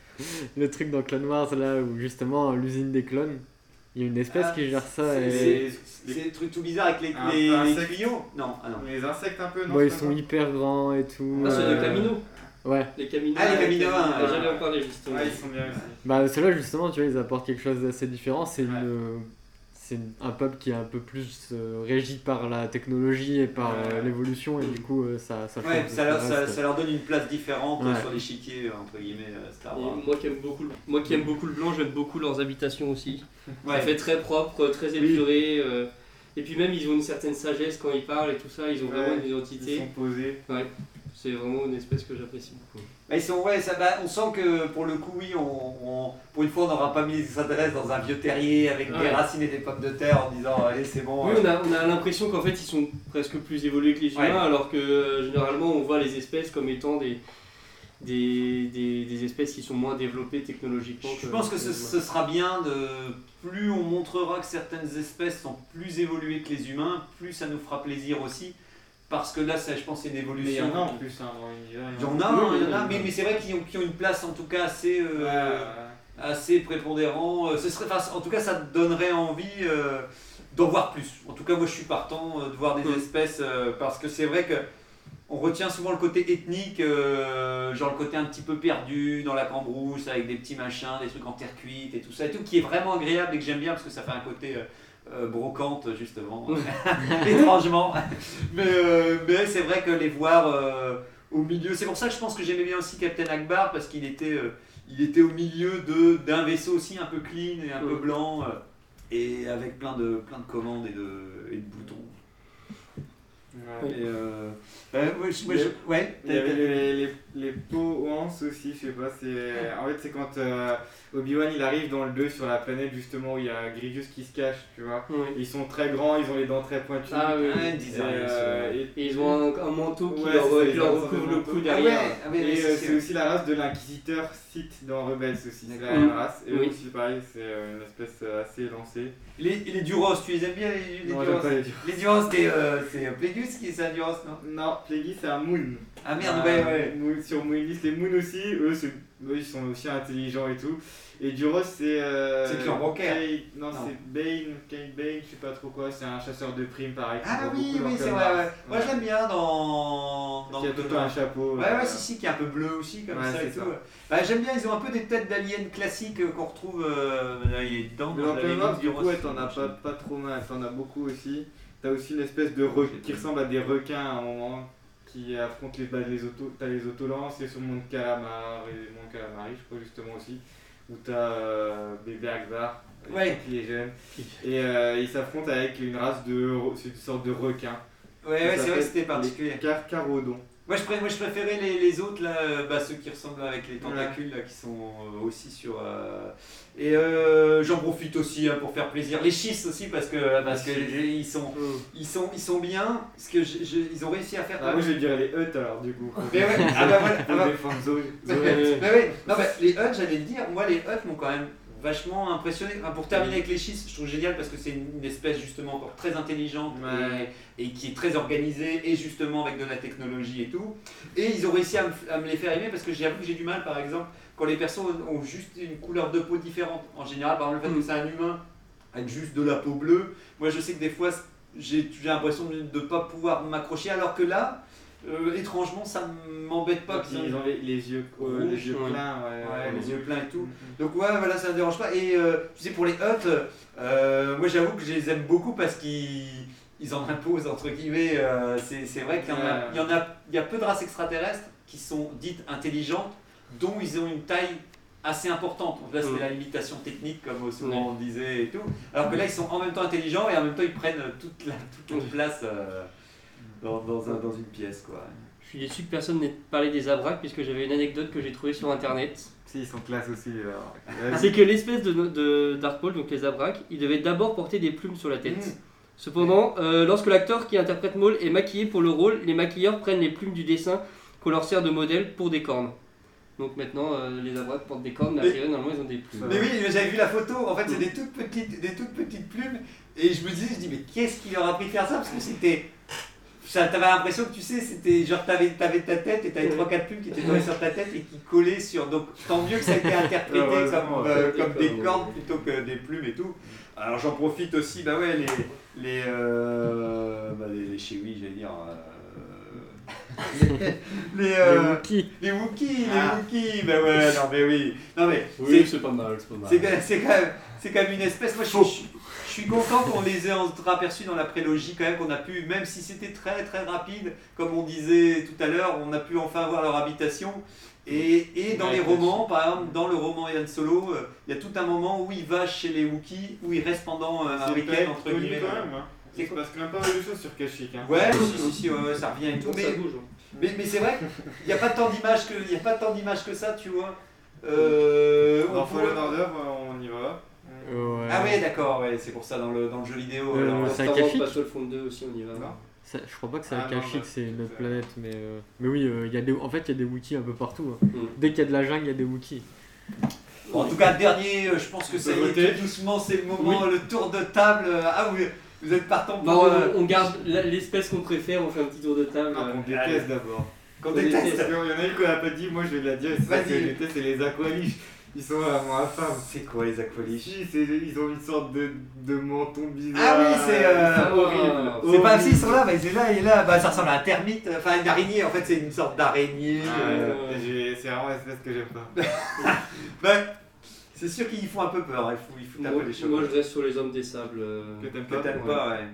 le truc dans Clone Wars, là, où justement l'usine des clones. Il y a une espèce Ah, qui gère ça. c'est- des trucs tout bizarres avec les, Un les, peu les tuyaux Non, ah non. Les insectes un peu, non Bon, ils sont hyper grands et tout. Ah, c'est euh, le Camino. Ouais. Les Camino. Ah, les Camino, hein, J'en avais ouais. encore les justement. ça Ouais, ils sont bien aussi. Bah, ceux-là, justement, tu vois, ils apportent quelque chose d'assez différent. C'est Ouais. une- c'est un peuple qui est un peu plus euh, régi par la technologie et par euh, Ouais. l'évolution, et du coup, euh, ça, ça Ouais, ça, leur, ça, ça donne une place différente Ouais. sur l'échiquier, entre guillemets, euh, Star Et Wars. moi qui aime beaucoup, le- moi qui aime beaucoup le blanc, j'aime beaucoup leurs habitations aussi. Ça Ouais. fait très propre, très épuré. euh, et puis même ils ont une certaine sagesse quand ils parlent et tout ça. Ils ont vraiment une Ils identité. sont posés. C'est vraiment une espèce que j'apprécie beaucoup. Bah, ils sont, ouais, ça, bah, on sent que pour le coup, oui, on, on- pour une fois, on n'aura pas mis les adresses dans un vieux terrier avec des Ouais. racines et des pommes de terre en disant allez, c'est bon. Oui, euh, on a, on a l'impression qu'en fait ils sont presque plus évolués que les humains, Ouais. alors que euh, généralement on voit les espèces comme étant des, des, des, des espèces qui sont moins développées technologiquement. Je pense que ce, ce sera bien de plus on montrera que certaines espèces sont plus évoluées que les humains, plus ça nous fera plaisir aussi. Parce que là, ça, je pense, c'est une Mais il y évolution. en a en plus hein, dans. Il y en a, Oui, il y en a, mais, mais c'est vrai qu'ils ont, qu'ils ont une place en tout cas assez, euh, Ouais, ouais. assez prépondérant. Euh, Ce serait, en tout cas, ça donnerait envie euh, d'en voir plus. En tout cas, moi, je suis partant euh, de voir des Mm. espèces euh, parce que c'est vrai que on retient souvent le côté ethnique, euh, genre le côté un petit peu perdu dans la cambrousse avec des petits machins, des trucs en terre cuite et tout ça et tout, qui est vraiment agréable et que j'aime bien parce que ça fait un côté euh, euh, brocante justement, étrangement. Mais, euh, mais c'est vrai que les voir euh, au milieu, c'est pour ça que je pense que j'aimais bien aussi Captain Akbar parce qu'il était, euh, il était au milieu de d'un vaisseau aussi un peu clean et un peu blanc euh, et avec plein de plein de commandes et de, et de boutons. Ouais. Et euh, euh, ouais, je- ouais, je- ouais, Il y avait les, les, les Powans aussi, je sais pas, c'est... En fait c'est quand euh, Obi-Wan il arrive dans le 2 sur la planète justement où il y a Grievous qui se cache, tu vois. Ils sont très grands, ils ont les dents très pointues. Ah oui, ils Et, euh, c'est- et- Et ils ont un, un manteau qui Ouais, leur, leur recouvre le cou Ah ouais, derrière. ah ouais, Et euh, c'est- c'est aussi la race de l'inquisiteur Sith dans Rebels aussi, c'est la même race. Et Oui. aussi pareil, c'est une espèce assez élancée. Les, les Duros, tu les aimes bien les, les Non, Duros? j'aime pas les Duros. Les Duros, c'est euh, c'est Plagueis qui est un Duros, non? Non, Plagueis c'est un Moon. Ah merde, Euh, ouais, ouais. Moon- sur Moonlist, les Moon aussi, eux, eux, ils sont aussi intelligents et tout. Et Duros c'est. Euh, C'est Clan. Kate- Non, Non. c'est Bane, Kate Bane, je sais pas trop quoi, c'est un chasseur de primes pareil. Ah oui, oui, c'est vrai, ouais. Moi je l'aime bien dans. dans Qui a tout le temps un chapeau. Ouais, euh, ouais, si, si, qui est un peu bleu aussi, comme ça et tout. ça. Bah, j'aime bien, ils ont un peu des têtes d'aliens classiques euh, qu'on retrouve. euh, là, il est dedans. Duros. du coup, ouais, t'en as pas, pas trop mal, t'en as beaucoup aussi. T'as aussi une espèce de qui ressemble à des requins à un moment qui affrontent les, bah, les autos. T'as les autolances et sur le monde Calamar et le monde Calamari, je crois justement aussi. Où t'as euh, Bébé Akbar, euh, Ouais. qui est jeune. Et euh, ils s'affrontent avec une race de. C'est une sorte de requin. Ouais, ouais, c'est vrai c'était particulier. Car Carodon. Moi je, pré- moi, je préférais les, les autres, là, bah, ceux qui ressemblent avec les tentacules, là, qui sont euh, aussi sur. euh, Et euh, j'en profite aussi hein, pour faire plaisir. Les schistes aussi, parce que, parce que j'ai- ils, sont, ils, sont, ils sont bien. Que je- je- ils ont réussi à faire. Ah, moi je vais dire les Hutt alors du coup. Mais ouais, ah bah voilà, ah Pour bah- Zoé. Mais ouais, non, bah, les Hutt, j'allais le dire, moi les Hutt m'ont quand même vachement impressionné. Enfin, pour terminer avec les schistes, je trouve génial parce que c'est une, espèce justement encore très intelligente Ouais. et, et qui est très organisée et justement avec de la technologie et tout. Et ils ont réussi à me, à me les faire aimer parce que j'avoue que j'ai du mal par exemple quand les personnes ont juste une couleur de peau différente. En général, par exemple, le fait que c'est un humain avec juste de la peau bleue, moi je sais que des fois j'ai j'ai l'impression de ne pas pouvoir m'accrocher alors que là, euh, étrangement, ça m'embête pas. Ils ont- les, les yeux, euh, les yeux ouais. pleins, ouais. Ouais, les yeux pleins et tout. Mhm. Donc ouais, voilà, ça ne dérange pas. Et euh, tu sais, pour les huts, euh, moi j'avoue que je les aime beaucoup parce qu'ils ils en imposent, entre guillemets. c'est c'est vrai qu'il y en a, il y en a, il y a peu de races extraterrestres qui sont dites intelligentes, dont ils ont une taille assez importante. Là, c'est Mm. la limitation technique, comme souvent on disait et tout. Alors que là, ils sont en même temps intelligents et en même temps, ils prennent toute la, toute la place dans, dans, un- dans une pièce, quoi. Je suis déçu que personne n'ait parlé des abracs puisque j'avais une anecdote que j'ai trouvée sur internet. Si, ils sont classe aussi. alors. C'est que l'espèce de, de Dark Pole, donc les abracs, il devait d'abord porter des plumes sur la tête. Mm. Cependant, euh, lorsque l'acteur qui interprète Maul est maquillé pour le rôle, les maquilleurs prennent les plumes du dessin qu'on leur sert de modèle pour des cornes. Donc maintenant, euh, les abracs portent des cornes, mais a Mais- priori, normalement, ils ont des plumes. Mais oui, j'avais vu la photo, en fait c'est des toutes petites, des toutes petites plumes, et je me disais, je dis mais qu'est-ce qui leur a pris de faire ça? Parce que c'était, t'avais l'impression que tu sais, c'était genre t'avais, t'avais ta tête et t'avais trois quatre plumes qui étaient collées sur ta tête et qui collaient sur, donc tant mieux que ça a été interprété Heureusement, comme, euh, comme des cordes plutôt que des plumes et tout. Alors j'en profite aussi, bah ouais, les, les, euh, bah, les, les j'allais dire. euh, les, les, Les euh, Wookiees. les Wookiees, les Ah. Wookiees, bah ouais, non mais oui. Non mais Oui, c'est pas mal, c'est pas mal. c'est quand, c'est quand même, c'est quand même une espèce. Moi, je, suis- suis content qu'on les ait entreaperçus dans la prélogie, quand même, qu'on a pu, même si c'était très très rapide, comme on disait tout à l'heure, on a pu enfin voir leur habitation. Et, et dans Ouais, les romans, par exemple, dans le roman Yann Solo, euh, il y a tout un moment où il va chez les Wookiees, où il reste pendant euh, un C'est week-end, entre guillemets. quand même. Hein. C'est Il se passe quand même pas mal de choses sur Kashyyyk. Hein. Ouais, si, si, si, ouais, ouais, ça revient et tout. Mais, ça bouge. hein. mais, mais c'est vrai qu'il n'y a pas tant d'images que, il y a pas tant d'images que ça, tu vois. Euh, on Dans pourrait- Fallen Order, on y va. Ouais. Ah ouais, d'accord, ouais, c'est pour ça dans le, dans le jeu vidéo. Euh, alors, c'est Star un Wars Kashyyyk Battlefront 2 aussi, on y va. Non Ça- je crois pas que c'est Ah bah, c'est une autre c'est- planète, mais, euh, mais oui, euh, il y a des, en fait, il y a des Wookiees un peu partout. hein. Mm. Dès qu'il y a de la jungle, il y a des Wookiees. Bon, en tout cas, dernier, euh, je pense que On ça peut y est, voter. tout doucement, c'est le moment, le tour de table. euh, Ah, vous, vous êtes partant pour. Bah, euh, on, on garde l'espèce qu'on préfère, on fait un petit tour de table. Non, euh. qu'on déteste d'abord. qu'on on déteste. Qu'il y en a une qu'on a pas dit, moi je vais la dire, c'est c'est les aqualiches. Ils sont vraiment infâmes. C'est quoi les aqualiches ils ont une sorte de, de menton bizarre. Ah oui, c'est, euh, Ils sont horribles. C'est pas si, ils sont là, bah, il est là, il est là. Bah, ça ressemble à un termite, enfin une araignée, en fait, c'est une sorte d'araignée. Ah, euh, C'est vraiment l'espèce que j'aime pas. bah, c'est sûr qu'ils font un peu peur, il faut, il faut Moi, taper les choses. moi, je reste sur les hommes des sables. euh. Que t'aimes Que pas t'aimes ouais. pas, ouais.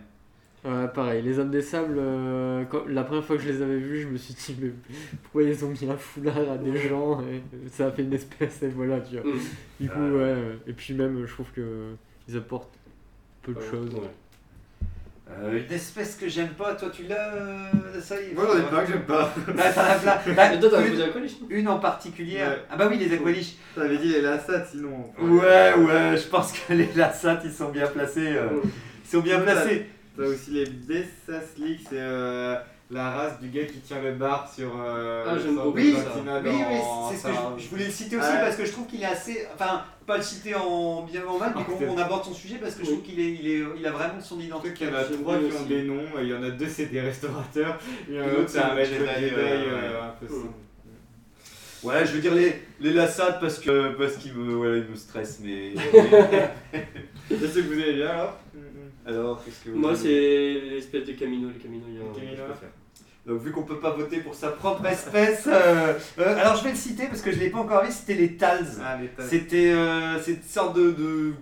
Ouais, pareil, les hommes des sables, euh, quand- la première fois que je les avais vus, je me suis dit, mais pourquoi ils ont mis un foulard à des gens et Ça a fait une espèce, et voilà, tu vois. Mm. Du coup, Euh. ouais, et puis même, je trouve que ils apportent peu de choses. ouais. Euh, une espèce que j'aime pas, toi tu l'as, euh, ça y est. Moi j'en ai pas que j'aime pas. Bah, t'en as plein. Bah, Mais toi, t'as une- Une en particulier. Ouais. Ah bah oui, les aqualiches. T'avais dit les lassades sinon. Ouais, ouais, je pense que les Lassat, ils sont bien placés. euh, ils sont bien placés. T'as aussi les Bessaslik, c'est euh, la race du gars qui tient le bar sur. Euh, Ah, le j'aime beaucoup Oui, ça. Oui, oui, c'est ce que je, je voulais le citer aussi parce que je trouve qu'il est assez. Enfin, pas le citer en bien ou en mal, mais qu'on aborde son sujet parce que je trouve qu'il est, il est, il a vraiment son identité. qu'il y en a trois qui ont des noms, il y en a deux c'est des restaurateurs, et Et un l'autre, autre c'est un maître Jedi, euh, euh, un peu ouais. je veux dire les, les Lassat parce que parce qu'ils me, voilà, ils me stressent, mais. C'est ce que vous aimez bien alors Alors, qu'est-ce que vous Moi, c'est l'espèce de Camino. Les Camino, il y a un- Camino. Donc vu qu'on peut pas voter pour sa propre espèce, euh, euh, alors je vais le citer parce que je l'ai pas encore vu, c'était les Tals. Ah. C'était euh, cette sorte de, de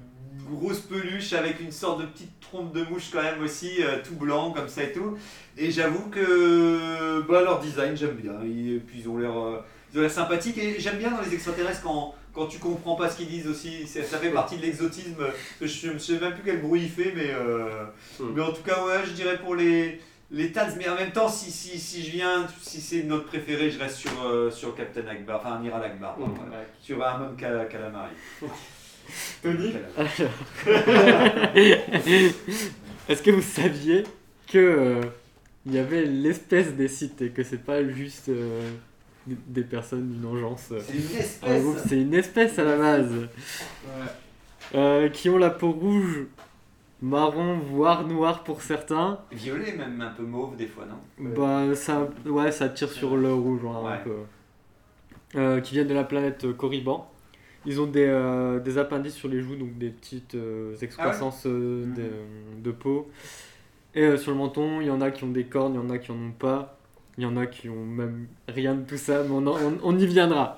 grosse peluche avec une sorte de petite trompe de mouche quand même aussi, euh, tout blanc comme ça et tout. Et j'avoue que bah, leur design j'aime bien. Et puis ils ont l'air euh, ils ont l'air sympathiques et j'aime bien dans les extraterrestres quand quand tu comprends pas ce qu'ils disent aussi, ça fait partie de l'exotisme. Je ne sais même plus quel bruit il fait, mais, euh, Hmm. mais en tout cas, ouais, je dirais pour les, les. Mais en même temps, si, si, si je viens, si c'est notre préféré, je reste sur, euh, sur Captain Akbar, enfin Amiral Akbar, pardon, Hmm. ouais. Sur Cal- Calamari. Tony Est-ce que vous saviez que euh, il y avait l'espèce des sites et que c'est pas juste euh, des- personnes d'une engeance C'est une espèce. C'est une espèce à la base. Ouais. euh, qui ont la peau rouge, marron, voire noire pour certains. Violet, même un peu mauve des fois, non? Bah, ça, ouais, ça tire sur le rouge hein, un peu. Euh, qui viennent de la planète euh, Corriban. Ils ont des, euh, des appendices sur les joues, donc des petites euh, excroissances euh, Mhm. de, de peau. Et euh, sur le menton, il y en a qui ont des cornes, il y en a qui en ont pas. Il y en a qui ont même rien de tout ça, mais on, en- on- on y viendra.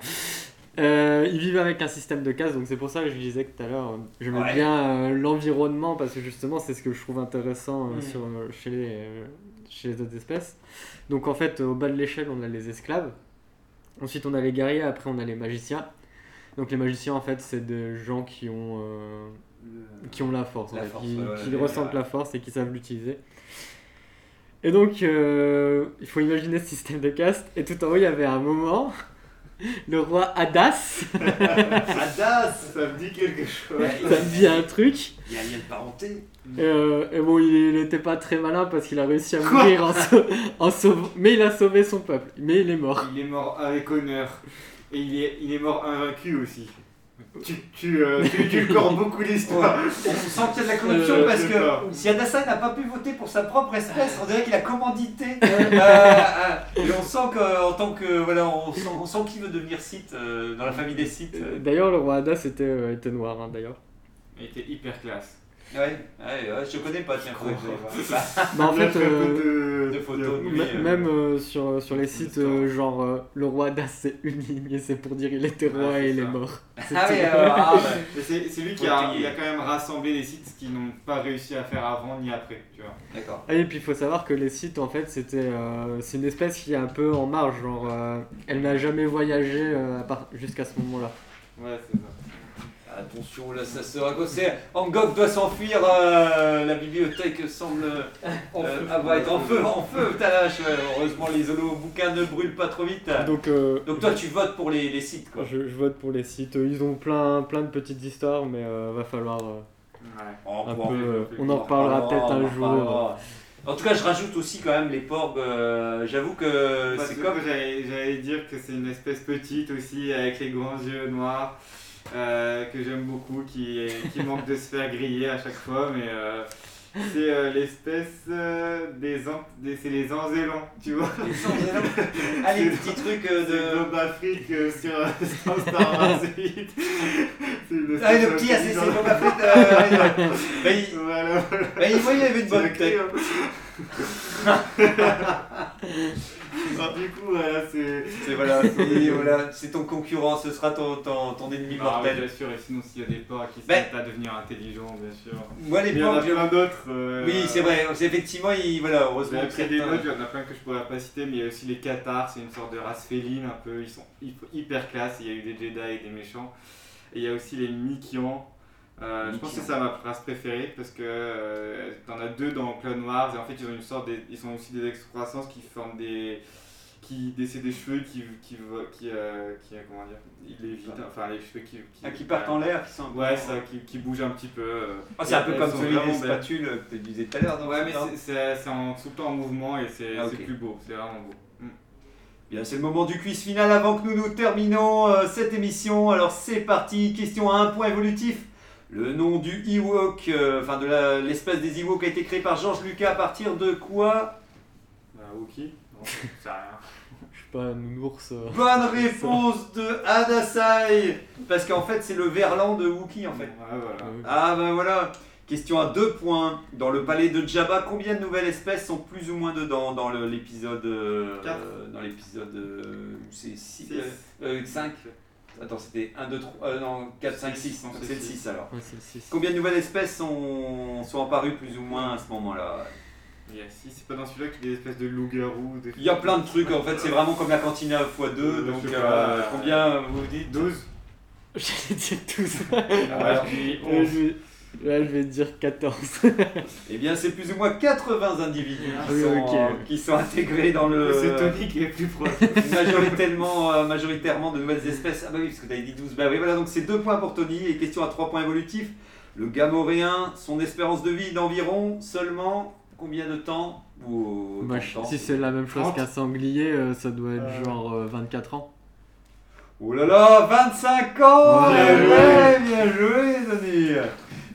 Euh, ils vivent avec un système de casse, donc c'est pour ça que je disais tout à l'heure, euh, j'aimais Ouais. bien euh, l'environnement parce que justement c'est ce que je trouve intéressant euh, sur, euh, chez, les, chez les autres espèces. Donc en fait, au bas de l'échelle, on a les esclaves. Ensuite, on a les guerriers. Après, on a les magiciens. Donc les magiciens, en fait, c'est des gens qui ont, euh, qui ont la force, en La fait, force, qui, ouais, ouais, qui ouais, ressentent ouais. la force et qui savent l'utiliser. Et donc, euh, il faut imaginer ce système de caste. Et tout en haut, il y avait un moment, le roi Hadas, Hadas Ça me dit quelque chose. ça me dit un truc. Il y a un lien de parenté. Et, euh, et bon, il n'était pas très malin parce qu'il a réussi à mourir en, sau- en sauvant. Mais il a sauvé son peuple. Mais il est mort. Il est mort avec honneur. Et il est, il est mort invaincu aussi. Tu, tu, euh, tu, corps beaucoup l'histoire. On sent qu'il y a de la corruption Euh, parce je sais que pas. si Adassa n'a pas pu voter pour sa propre espèce, on dirait qu'il a commandité. Euh, euh, et on sent qu'en tant que. Voilà, on sent, on sent qu'il veut devenir site euh, dans la famille des sites. Euh, D'ailleurs, le roi Hadas était, euh, était noir, hein, d'ailleurs. Il était hyper classe. Ouais, ouais, ouais, je connais pas, tiens, faudrait que j'aille voir. Bah, en fait, euh, de, photos de lui. euh, même euh, sur, sur les sites, euh, genre euh, le roi Hadas c'est une ligne et c'est pour dire il était roi Ouais, et il est mort. C'est Ah tout. oui, alors, ah, bah. Mais C'est c'est lui qui a, payer. il a quand même rassemblé les sites qui n'ont pas réussi à faire avant ni après. Tu vois. D'accord. Ah, et puis il faut savoir que les sites en fait c'était euh, c'est une espèce qui est un peu en marge, genre euh, elle n'a jamais voyagé euh, à part- jusqu'à ce moment-là. Ouais, c'est ça. Attention, là, ça sera quoi C'est Angok doit s'enfuir. euh, la bibliothèque semble euh, avoir être en feu, en feu. Heureusement, les holo bouquins ne brûlent pas trop vite. Donc, euh, Donc toi, tu votes pour les, les sites, quoi. je, je vote pour les sites. Ils ont plein plein de petites histoires, mais euh, va falloir euh, Ouais. Un bon, peu. euh, on on en reparlera peut-être on en un jour. En tout cas, je rajoute aussi quand même les porgs. euh, J'avoue que c'est comme. j'allais dire que c'est une espèce petite aussi, avec les grands yeux noirs, euh, que j'aime beaucoup, qui, qui manque de se faire griller à chaque fois, mais euh, c'est euh, l'espèce des, an- des c'est les anzélons, tu vois. Ah, les petits trucs euh, C'est de. Bob Afrique sur, Star Wars 8. C'est une Ah, le petit, ah, c'est ouais, ouais. Bah, il- Voilà, voilà. bah, il voyait, il avait une bonne tête. Alors, du coup, voilà, c'est. C'est voilà, et voilà, c'est ton concurrent, ce sera ton, ton, ton ennemi Ah, oui, mortel. bien sûr, et sinon, s'il y a des porcs qui se Ben- mettent à devenir intelligents, bien sûr. Moi, les Il y en a porcs, je- plein d'autres. euh, Oui, c'est vrai, c'est effectivement, il, voilà, heureusement. que après des certains- il y en a plein que je pourrais pas citer, mais il y a aussi les Cathares, c'est une sorte de race féline un peu, ils sont hyp- hyper classe, il y a eu des Jedi et des méchants. Et il y a aussi les Mikians. Euh, je pense que c'est ça ma race préférée parce que euh, t'en as deux dans Clone Wars et en fait ils ont une sorte de- ils sont aussi des excroissances qui forment des qui c'est des cheveux qui qui qui, euh, qui, euh, comment dire ils lévitent enfin les cheveux qui qui, Ah, qui partent en l'air, qui sont. ouais ça qui, qui bougent un petit peu. Ah, c'est un peu comme celui des belles. spatules que tu disais tout à l'heure, Ouais, mais c'est- c'est en tout le temps en mouvement et c'est Ah, plus beau, c'est vraiment beau. Mm. Bien, c'est le moment du quiz final avant que nous nous terminons euh, cette émission. Alors c'est parti, question à un point évolutif. Le nom du Ewok, euh, enfin de la- l'espèce des Ewoks a été créé par Georges Lucas à partir de quoi Bah, Wookie Non, c'est rien. Je sais pas, un nounours. euh, Bonne réponse de Hadasai Parce qu'en fait c'est le verlan de Wookie en fait. Ouais, voilà. Ah ben voilà Question à deux points. Dans le palais de Jabba, combien de nouvelles espèces sont plus ou moins dedans dans l'épisode... euh, Quatre. euh, dans l'épisode... euh, c'est 6... Six. 5 Attends, c'était 1, 2, 3... Euh, non, 4, 5, 6. Non, c'est le six. 6 alors. ouais, c'est le six. Combien de nouvelles espèces sont, sont apparues plus ou moins à ce moment-là? Il y a si, c'est pas dans celui-là qu'il y a des espèces de loups-garous. des- Il y a plein de trucs, en fait, c'est vraiment comme la cantina x2, Euh, donc euh, combien vous dites? 12 J'allais dire tous. Alors, Euh, je vais- Là, je vais dire 14. Eh bien, c'est plus ou moins 80 individus qui, Ah oui, sont, euh, qui sont intégrés dans le... C'est Tony qui est plus proche. majoritairement, euh, majoritairement de nouvelles espèces. Ah bah oui, parce que tu avais dit 12. Bah oui, voilà, donc c'est 2 points pour Tony. Et question à 3 points évolutifs. Le gamoréen, son espérance de vie d'environ seulement combien de temps Ou Bah, temps si c'est la même chose 30. qu'un sanglier, euh, ça doit être Euh. genre euh, 24 ans. Oh là là, 25 ans Ouais. Bien joué, bien joué, Tony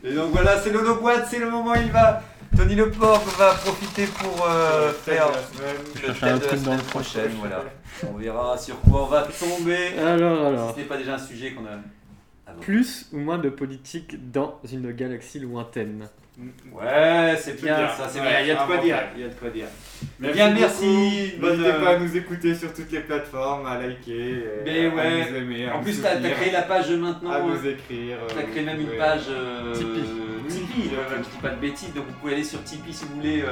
Et donc voilà, c'est l'Ono Boîte, c'est le moment où il va... Tony Leport va profiter pour euh, faire le thème de la truc dans le semaine prochaine, prochain. voilà. On verra sur quoi on va tomber. Alors, Si alors. ce n'est pas déjà un sujet qu'on a... Ah bon. Plus ou moins de politique dans une galaxie lointaine? Ouais, c'est bien, bien. ça, c'est Ouais, bien, il y a de quoi dire. bien. Il y a de quoi dire. Merci Bien, merci, N'hésitez euh, pas à nous écouter sur toutes les plateformes, à liker, et Mais à ouais. nous aimer, à En plus, t'as t'as créé la page maintenant. à euh, nous écrire. T'as euh, créé même une page euh, Tipeee. Tipeee, je dis pas de bêtises, donc vous pouvez aller sur Tipeee si vous voulez euh,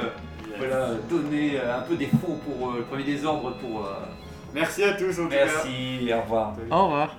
voilà, donner euh, un peu des fonds pour euh, le premier désordre pour. euh, Merci à tous en tout cas. Merci, au revoir. Au revoir.